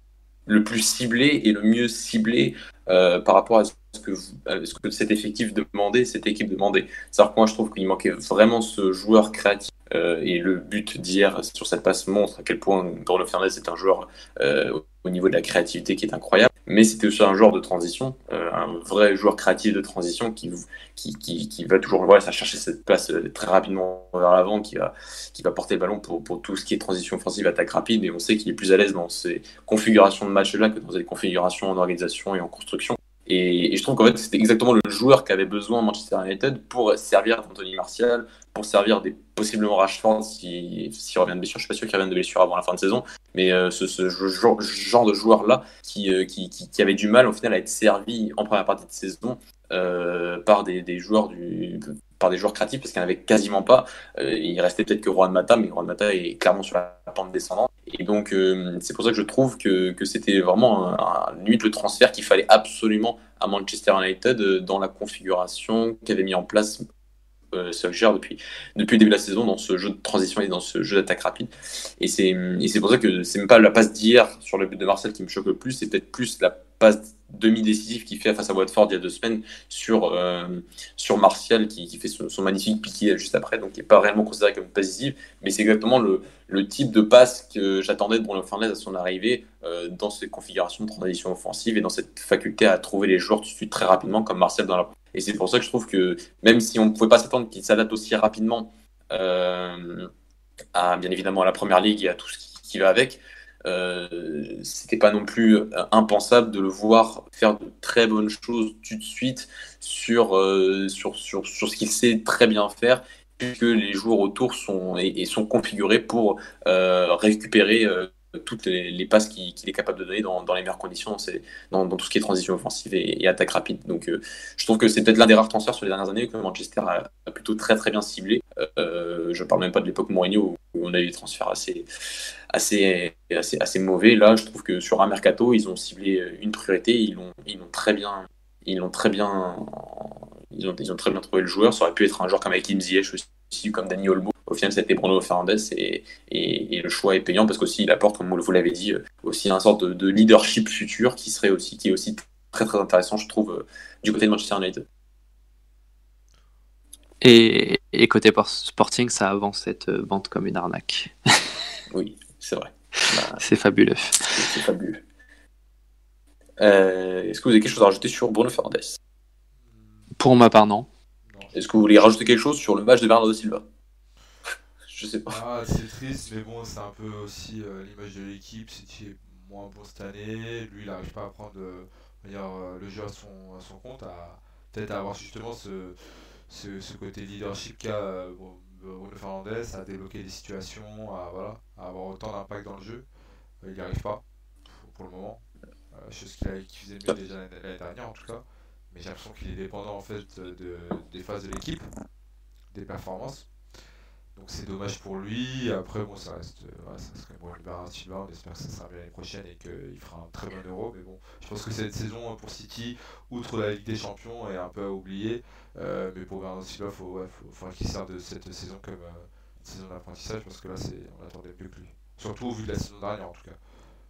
S1: le plus ciblé et le mieux ciblé euh, par rapport à ce, que ce que cet effectif demandait, cette équipe demandait. C'est-à-dire que moi, je trouve qu'il manquait vraiment ce joueur créatif. Euh, et le but d'hier sur cette passe montre à quel point Bruno Fernandes est un joueur euh, au niveau de la créativité qui est incroyable mais c'était aussi un joueur de transition, euh, un vrai joueur créatif de transition qui, qui, qui, qui va toujours voilà, ça chercher cette place euh, très rapidement vers l'avant, qui va, qui va porter le ballon pour, pour tout ce qui est transition offensive, attaque rapide, et on sait qu'il est plus à l'aise dans ces configurations de match-là que dans ces configurations en organisation et en construction. Et, je trouve qu'en fait, c'était exactement le joueur qu'avait besoin Manchester United pour servir d'Anthony Martial, pour servir des possiblement Rashford s'il si, revient de blessure. Je suis pas sûr qu'il revienne de blessure avant la fin de saison, mais euh, ce, genre, de joueur-là euh, qui, avait du mal au final à être servi en première partie de saison euh, par des, joueurs du par des joueurs créatifs parce qu'il n'y en avait quasiment pas. il restait peut-être que Juan Mata, mais Juan Mata est clairement sur la pente descendante. Et donc c'est pour ça que je trouve que, c'était vraiment un, le transfert qu'il fallait absolument à Manchester United dans la configuration qu'avait mis en place euh, Solskjaer depuis, depuis le début de la saison dans ce jeu de transition et dans ce jeu d'attaque rapide. Et c'est pour ça que c'est même pas la passe d'hier sur le but de Marcel qui me choque le plus, c'est peut-être plus la passe demi-décisive qu'il fait face à Watford il y a deux semaines sur, euh, sur Martial qui, qui fait son, magnifique piqué juste après, donc qui n'est pas réellement considéré comme décisive, mais c'est exactement le, le, type de passe que j'attendais de Bruno Fernandes à son arrivée euh, dans cette configuration de transition offensive et dans cette faculté à trouver les joueurs tout de suite très rapidement comme Martial dans la et c'est pour ça que je trouve que même si on ne pouvait pas s'attendre qu'il s'adapte aussi rapidement euh, à bien évidemment à la première ligue et à tout ce qui, va avec, euh, c'était pas non plus euh, impensable de le voir faire de très bonnes choses tout de suite sur, euh, sur, sur, sur ce qu'il sait très bien faire puisque les joueurs autour sont, et, sont configurés pour récupérer toutes les, passes qu'il est capable de donner dans, les meilleures conditions, c'est dans, tout ce qui est transition offensive et, attaque rapide. Donc euh, je trouve que c'est peut-être l'un des rares transferts sur les dernières années que Manchester a, plutôt très très bien ciblé. Euh, je parle même pas de l'époque Mourinho où on a eu des transferts assez, assez, assez, assez mauvais. Là, je trouve que sur un mercato, ils ont ciblé une priorité, ils l'ont ils très bien, ils l'ont très bien, ils ont, ils ont très bien trouvé le joueur. Ça aurait pu être un joueur comme Hakim Ziyech aussi, comme Dani Olmo au final, c'était Bruno Fernandez et, et, le choix est payant parce qu'aussi il apporte, comme vous l'avez dit, aussi un sorte de, leadership futur qui serait aussi qui est aussi très très intéressant, je trouve, euh, du côté de Manchester United.
S2: Et, et côté Sporting, ça avance cette euh, vente comme une arnaque.
S1: oui, c'est vrai.
S2: Bah, c'est fabuleux.
S1: C'est fabuleux. Euh, est-ce que vous avez quelque chose à rajouter sur Bruno Fernandez
S2: Pour ma part, non.
S1: Est-ce que vous voulez rajouter quelque chose sur le match de Bernardo Silva? Je sais pas.
S3: Ah, c'est triste, mais bon, c'est un peu aussi euh, l'image de l'équipe. C'était moins bon cette année. Lui, il n'arrive pas à prendre euh, euh, le jeu à son, à son compte, à peut-être avoir justement ce, ce, ce, côté leadership qu'a Bruno Fernandez, à débloquer des situations, à, voilà, à avoir autant d'impact dans le jeu. il n'y arrive pas pour, le moment. chose qu'il faisait mieux déjà l'année dernière en tout cas mais j'ai l'impression qu'il est dépendant en fait de, des phases de l'équipe, des performances. Donc c'est dommage pour lui. Après, bon, ça reste, voilà, ça serait bon, Bernard Silva. On espère que ça sera bien l'année prochaine et qu'il fera un très bon euro. Mais bon, je pense que cette saison pour City, outre la Ligue des Champions, est un peu à oublier. Euh, mais pour Bernard Silva, il faut, ouais, faut, qu'il serve de cette saison comme euh, une saison d'apprentissage parce que là, on attendait mieux que lui. Surtout au vu de la saison dernière en tout cas.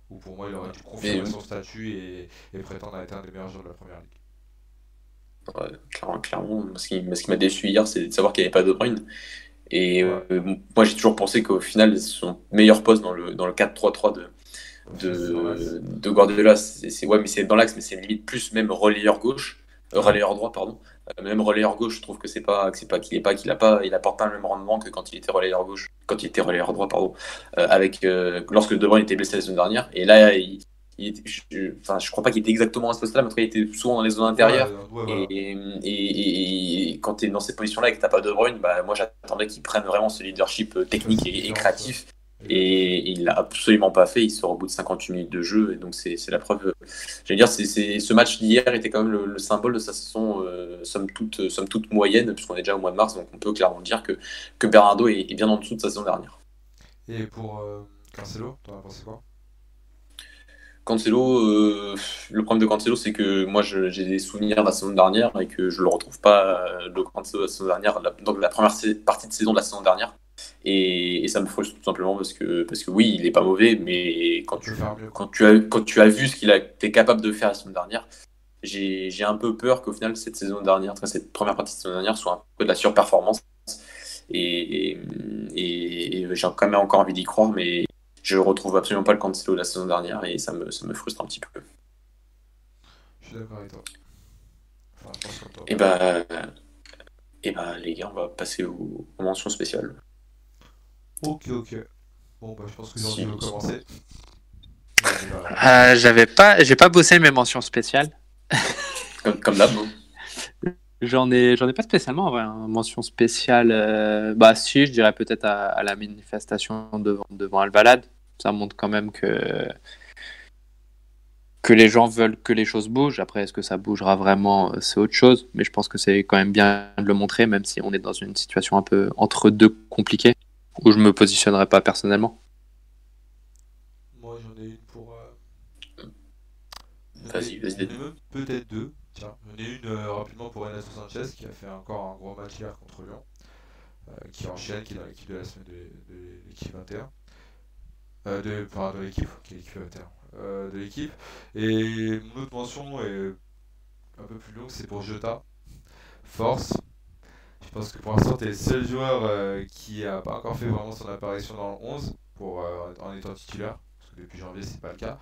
S3: Où pour moi, il aurait dû confirmer son statut et, et prétendre à être un des meilleurs joueurs de la première ligue
S1: clairement, clairement, ce qui, m'a déçu hier, c'est de savoir qu'il n'y avait pas De Bruyne. Et euh, moi, j'ai toujours pensé qu'au final, son meilleur poste dans le, dans le 4-3-3 de, de, de, Guardiola, c'est ouais, mais c'est dans l'axe, mais c'est limite plus même relayeur gauche, euh, relayeur droit, pardon. Euh, même relayeur gauche, je trouve que c'est pas, c'est pas qu'il est pas qu'il a pas, il apporte pas le même rendement que quand il était relayeur gauche, quand il était relayeur droit, pardon, avec lorsque De Bruyne était blessé la semaine dernière. Et là, il, je, enfin, je crois pas qu'il était exactement à ce poste-là, mais en tout cas, il était souvent dans les zones intérieures. et, quand tu es dans cette position-là et que tu pas de Bruyne, bah, moi j'attendais qu'il prenne vraiment ce leadership euh, technique et, créatif. Et, il l'a absolument pas fait. Il sort au bout de 58 minutes de jeu. Et donc, c'est la preuve. Je veux dire, c'est ce match d'hier était quand même le, symbole de sa saison, euh, somme, toute, somme toute moyenne, puisqu'on est déjà au mois de mars. Donc, on peut clairement dire que, que Bernardo est, bien en dessous de sa saison dernière.
S3: Et pour euh, Cancelo, t'en as pensé quoi?
S1: Cancelo, euh, le problème de Cancelo, c'est que moi j'ai des souvenirs de la saison dernière et que je le retrouve pas euh, le Cancelo de la saison dernière, la, donc la première partie de saison de la saison dernière. Et, ça me frustre tout simplement parce que, parce que oui, il est pas mauvais, mais quand tu, quand tu, as, quand tu as vu ce qu'il a été capable de faire la saison dernière, j'ai un peu peur qu'au final cette saison dernière, cette première partie de saison dernière soit un peu de la surperformance. Et, et, et j'ai quand même encore envie d'y croire, mais je retrouve absolument pas le Cancelo de la saison dernière et ça me, ça me frustre un petit peu.
S3: Je suis d'accord avec toi.
S1: et bah, et bah, les gars, on va passer aux, mentions spéciales.
S3: Ok, ok. Bon, bah, je pense que j'ai envie de commencer.
S2: Euh, J'avais pas, j'ai pas bossé mes mentions spéciales.
S1: comme, comme d'hab.
S2: J'en ai, j'en ai pas spécialement en vrai, hein. mention spéciale. Euh, bah si, je dirais peut-être à, la manifestation devant, devant Alvalade. Ça montre quand même que que les gens veulent que les choses bougent. Après, est-ce que ça bougera vraiment C'est autre chose. Mais je pense que c'est quand même bien de le montrer, même si on est dans une situation un peu entre deux compliquée, où je me positionnerai pas personnellement.
S3: Moi, j'en ai une pour. Euh,
S1: vas-y, vas-y.
S3: Peut-être deux. Tiens, j'en ai une euh, rapidement pour Renato Sanchez qui a fait encore un gros match hier contre Lyon, euh, qui enchaîne, qui est dans l'équipe de la semaine de, l'équipe 21. Euh, de, enfin, de l'équipe, qui est l'équipe 21. de l'équipe. Et mon autre mention est un peu plus longue, c'est pour Jota. Force. Je pense que pour l'instant, tu es le seul joueur qui n'a pas encore fait vraiment son apparition dans le 11 pour, en étant titulaire. Parce que depuis janvier, c'est pas le cas.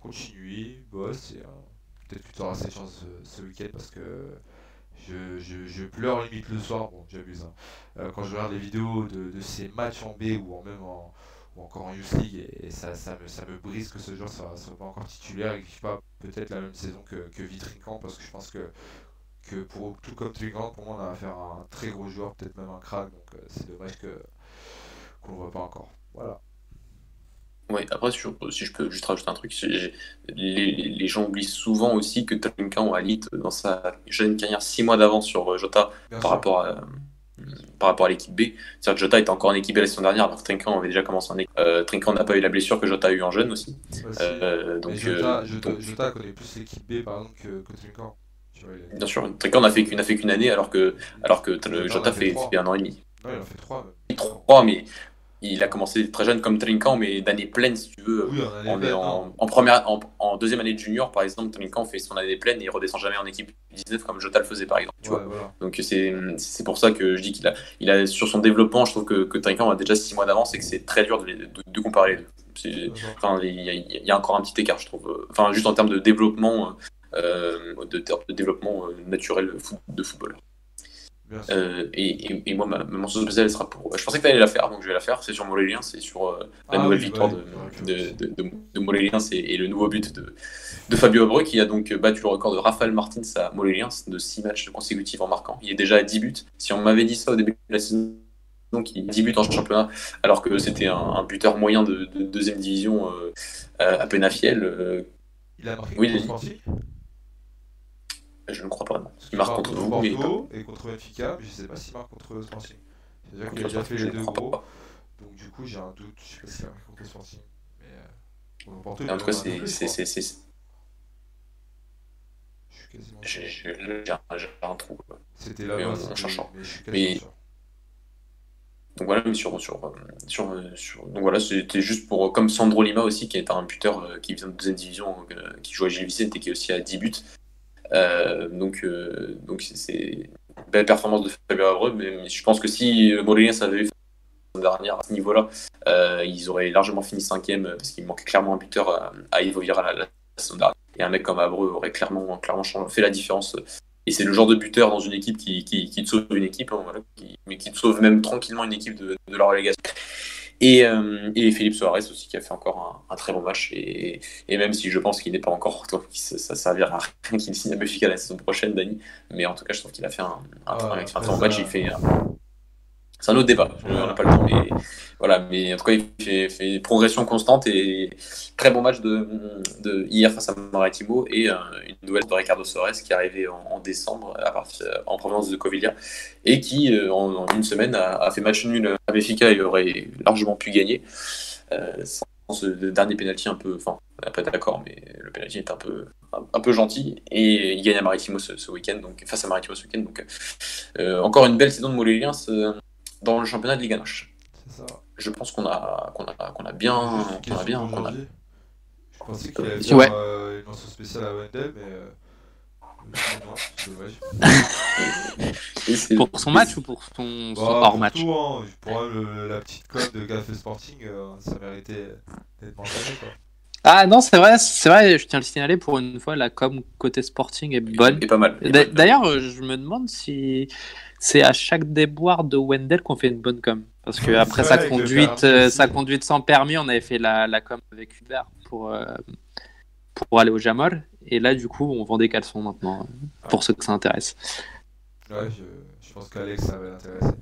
S3: continue, bosse et peut-être que tu auras cette chance ce, week-end parce que je, je, pleure limite le soir, bon j'abuse, hein. euh, quand je regarde les vidéos de, ces matchs en B ou en même en, ou encore en Youth League et, ça, ça, me, ça me brise que ce joueur soit, pas encore titulaire et qu'il pas peut-être la même saison que, que Vitrincan parce que je pense que, que pour tout comme Trinkan, pour moi on a affaire à un très gros joueur, peut-être même un crack, donc euh, c'est dommage que qu'on ne voit pas encore. Voilà.
S1: Oui, après, si je peux juste rajouter un truc, les, les gens oublient souvent aussi que Trinkan a lit dans sa jeune carrière 6 mois d'avance sur euh, Jota par rapport, à, par rapport à l'équipe B. C'est-à-dire que Jota était encore en équipe B la saison dernière, alors que Trinkan avait déjà commencé en équipe. Euh, Trinkan n'a pas eu la blessure que Jota a eu en jeune aussi.
S3: Euh, donc, Jota, euh, Jota, Jota, connaît plus l'équipe B par exemple que, que Trinkan.
S1: Bien sûr, Trinkan n'a fait qu'une année alors que, alors que Jota, fait, fait, un an et demi.
S3: Ouais, il en fait 3.
S1: 3, mais il a commencé très jeune comme Trinkan, mais d'année pleine, si tu veux. en, première, en, deuxième année de junior, par exemple, Trinkan fait son année pleine et il redescend jamais en équipe 19 comme Jota le faisait, par exemple. Tu vois Donc c'est pour ça que je dis qu'il a, il a, sur son développement, je trouve que, que Trinkan a déjà 6 mois d'avance et que c'est très dur de, de, comparer les deux. Enfin, il y, a, encore un petit écart, je trouve. Enfin, juste en termes de développement, euh, de, de, développement euh, naturel de footballeur. Euh, et, et, moi, ma, mention spéciale, elle sera pour. Je pensais que tu allais la faire, donc je vais la faire. C'est sur Molélien, c'est sur euh, la ah nouvelle victoire de, de, de, de et, le nouveau but de, de Fabio Abreu, qui a donc battu le record de Rafael Martins à Moléliens de 6 matchs consécutifs en marquant. Il est déjà à 10 buts. Si on m'avait dit ça au début de la saison, donc il 10 buts en championnat, alors que c'était un, buteur moyen de, deuxième division euh, à peine
S3: il a marqué oui,
S1: je ne crois pas. Non. Il marque contre, contre
S3: Porto et contre Benfica, mais je ne sais pas s'il marque contre Sporting. C'est-à-dire qu'il a déjà fait les deux gros. Donc du coup, j'ai un doute. Je ne sais pas s'il contre Sporting. Mais euh, Porto,
S1: en tout cas, c'est. J'ai un trou.
S3: C'était là, en
S1: cherchant. Mais, donc voilà, mais sur, sur, sur, sur donc voilà, c'était juste pour comme Sandro Lima aussi, qui est un buteur euh, qui vient de deuxième division, euh, qui joue à Gilles Vicente et qui est aussi à 10 buts. Euh, donc, euh, donc c'est une belle performance de Fabien Abreu, mais, je pense que si Morelia avait eu dernière à ce niveau-là, euh, ils auraient largement fini cinquième parce qu'il manquait clairement un buteur à, à la, la, dernière. Et un mec comme Abreu aurait clairement, clairement fait la différence. Et c'est le genre de buteur dans une équipe qui, te sauve une équipe, hein, mais qui te sauve même tranquillement une équipe de la relégation. Et, euh, et, Philippe Soares aussi qui a fait encore un, très bon match. Et, et, même si je pense qu'il n'est pas encore, ça servira à rien qu'il signe à Benfica la saison prochaine, Dani. Mais en tout cas, je trouve qu'il a fait un, un, un très bon match. Il fait, c'est un autre débat, on n'a pas le temps. Mais, voilà, mais en tout cas, il fait, fait progression constante et très bon match de, de hier face à Maritimo et euh, une nouvelle de Ricardo Soares qui est arrivé en, décembre à partir, en provenance de Covilia et qui, euh, en, une semaine, a, fait match nul à Benfica et aurait largement pu gagner. Euh, sans ce dernier penalty un peu, enfin, pas d'accord, mais le penalty est un peu, un, peu gentil et il gagne à Maritimo ce, week-end, donc face à Maritimo ce week-end. Donc encore une belle saison de Moléliens dans le championnat de Ligue 1. Je pense qu'on a, qu'on a, qu'on a bien. Qu'on a bien qu'on a...
S3: Je pensais qu'il allait faire ouais. euh, une mention spéciale à Wendel, mais. Euh...
S2: pour son match ou pour son, son bah, hors match
S3: tout, hein. Pour le, la petite cote de Café Sporting, euh, ça méritait d'être mentionné.
S2: Ah non, c'est vrai, c'est vrai, je tiens à le signaler pour une fois, la com côté Sporting est bonne.
S1: Et pas mal.
S2: D'ailleurs, je me demande si c'est à chaque déboire de Wendell qu'on fait une bonne com. Parce que après sa conduite, euh, sa conduite sans permis, on avait fait la, la com avec Hubert pour, euh, pour aller au Jamor. Et là, du coup, on vend des caleçons maintenant, euh, pour ceux que ça intéresse.
S3: Ouais, je, je pense qu'Alex, ça va l'intéresser.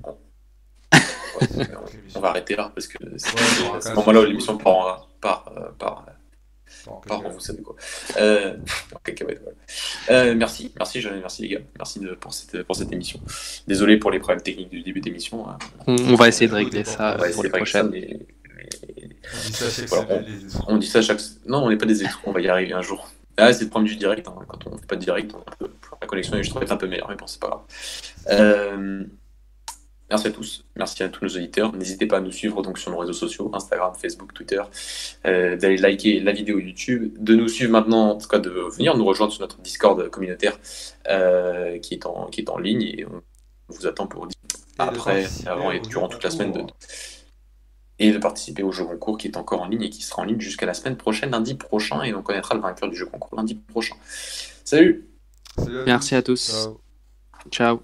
S1: on va arrêter là parce que c'est ouais, ce moment-là où l'émission part, part, part, Pardon, vous savez quoi. Euh, euh, merci, merci, merci les gars, merci de, pour, cette, pour cette émission. Désolé pour les problèmes techniques du début d'émission.
S2: Hein. On, va essayer de régler ça pour les prochaines.
S1: on, dit ça chaque. Non, on n'est pas des extras, on va y arriver un jour. Ah, c'est le problème du direct. Hein. Quand on fait pas de direct, la connexion est juste un peu meilleure, mais bon, c'est pas grave. Euh, Merci à tous, merci à tous nos auditeurs. N'hésitez pas à nous suivre donc sur nos réseaux sociaux, Instagram, Facebook, Twitter, euh, d'aller liker la vidéo YouTube, de nous suivre maintenant, en tout cas de venir nous rejoindre sur notre Discord communautaire euh, qui, est en, qui est en ligne et on vous attend pour après, avant et durant toute la semaine de, et de participer au jeu concours qui est encore en ligne et qui sera en ligne jusqu'à la semaine prochaine, lundi prochain, et on connaîtra le vainqueur du jeu concours lundi prochain. Salut
S2: Merci à tous. Ciao.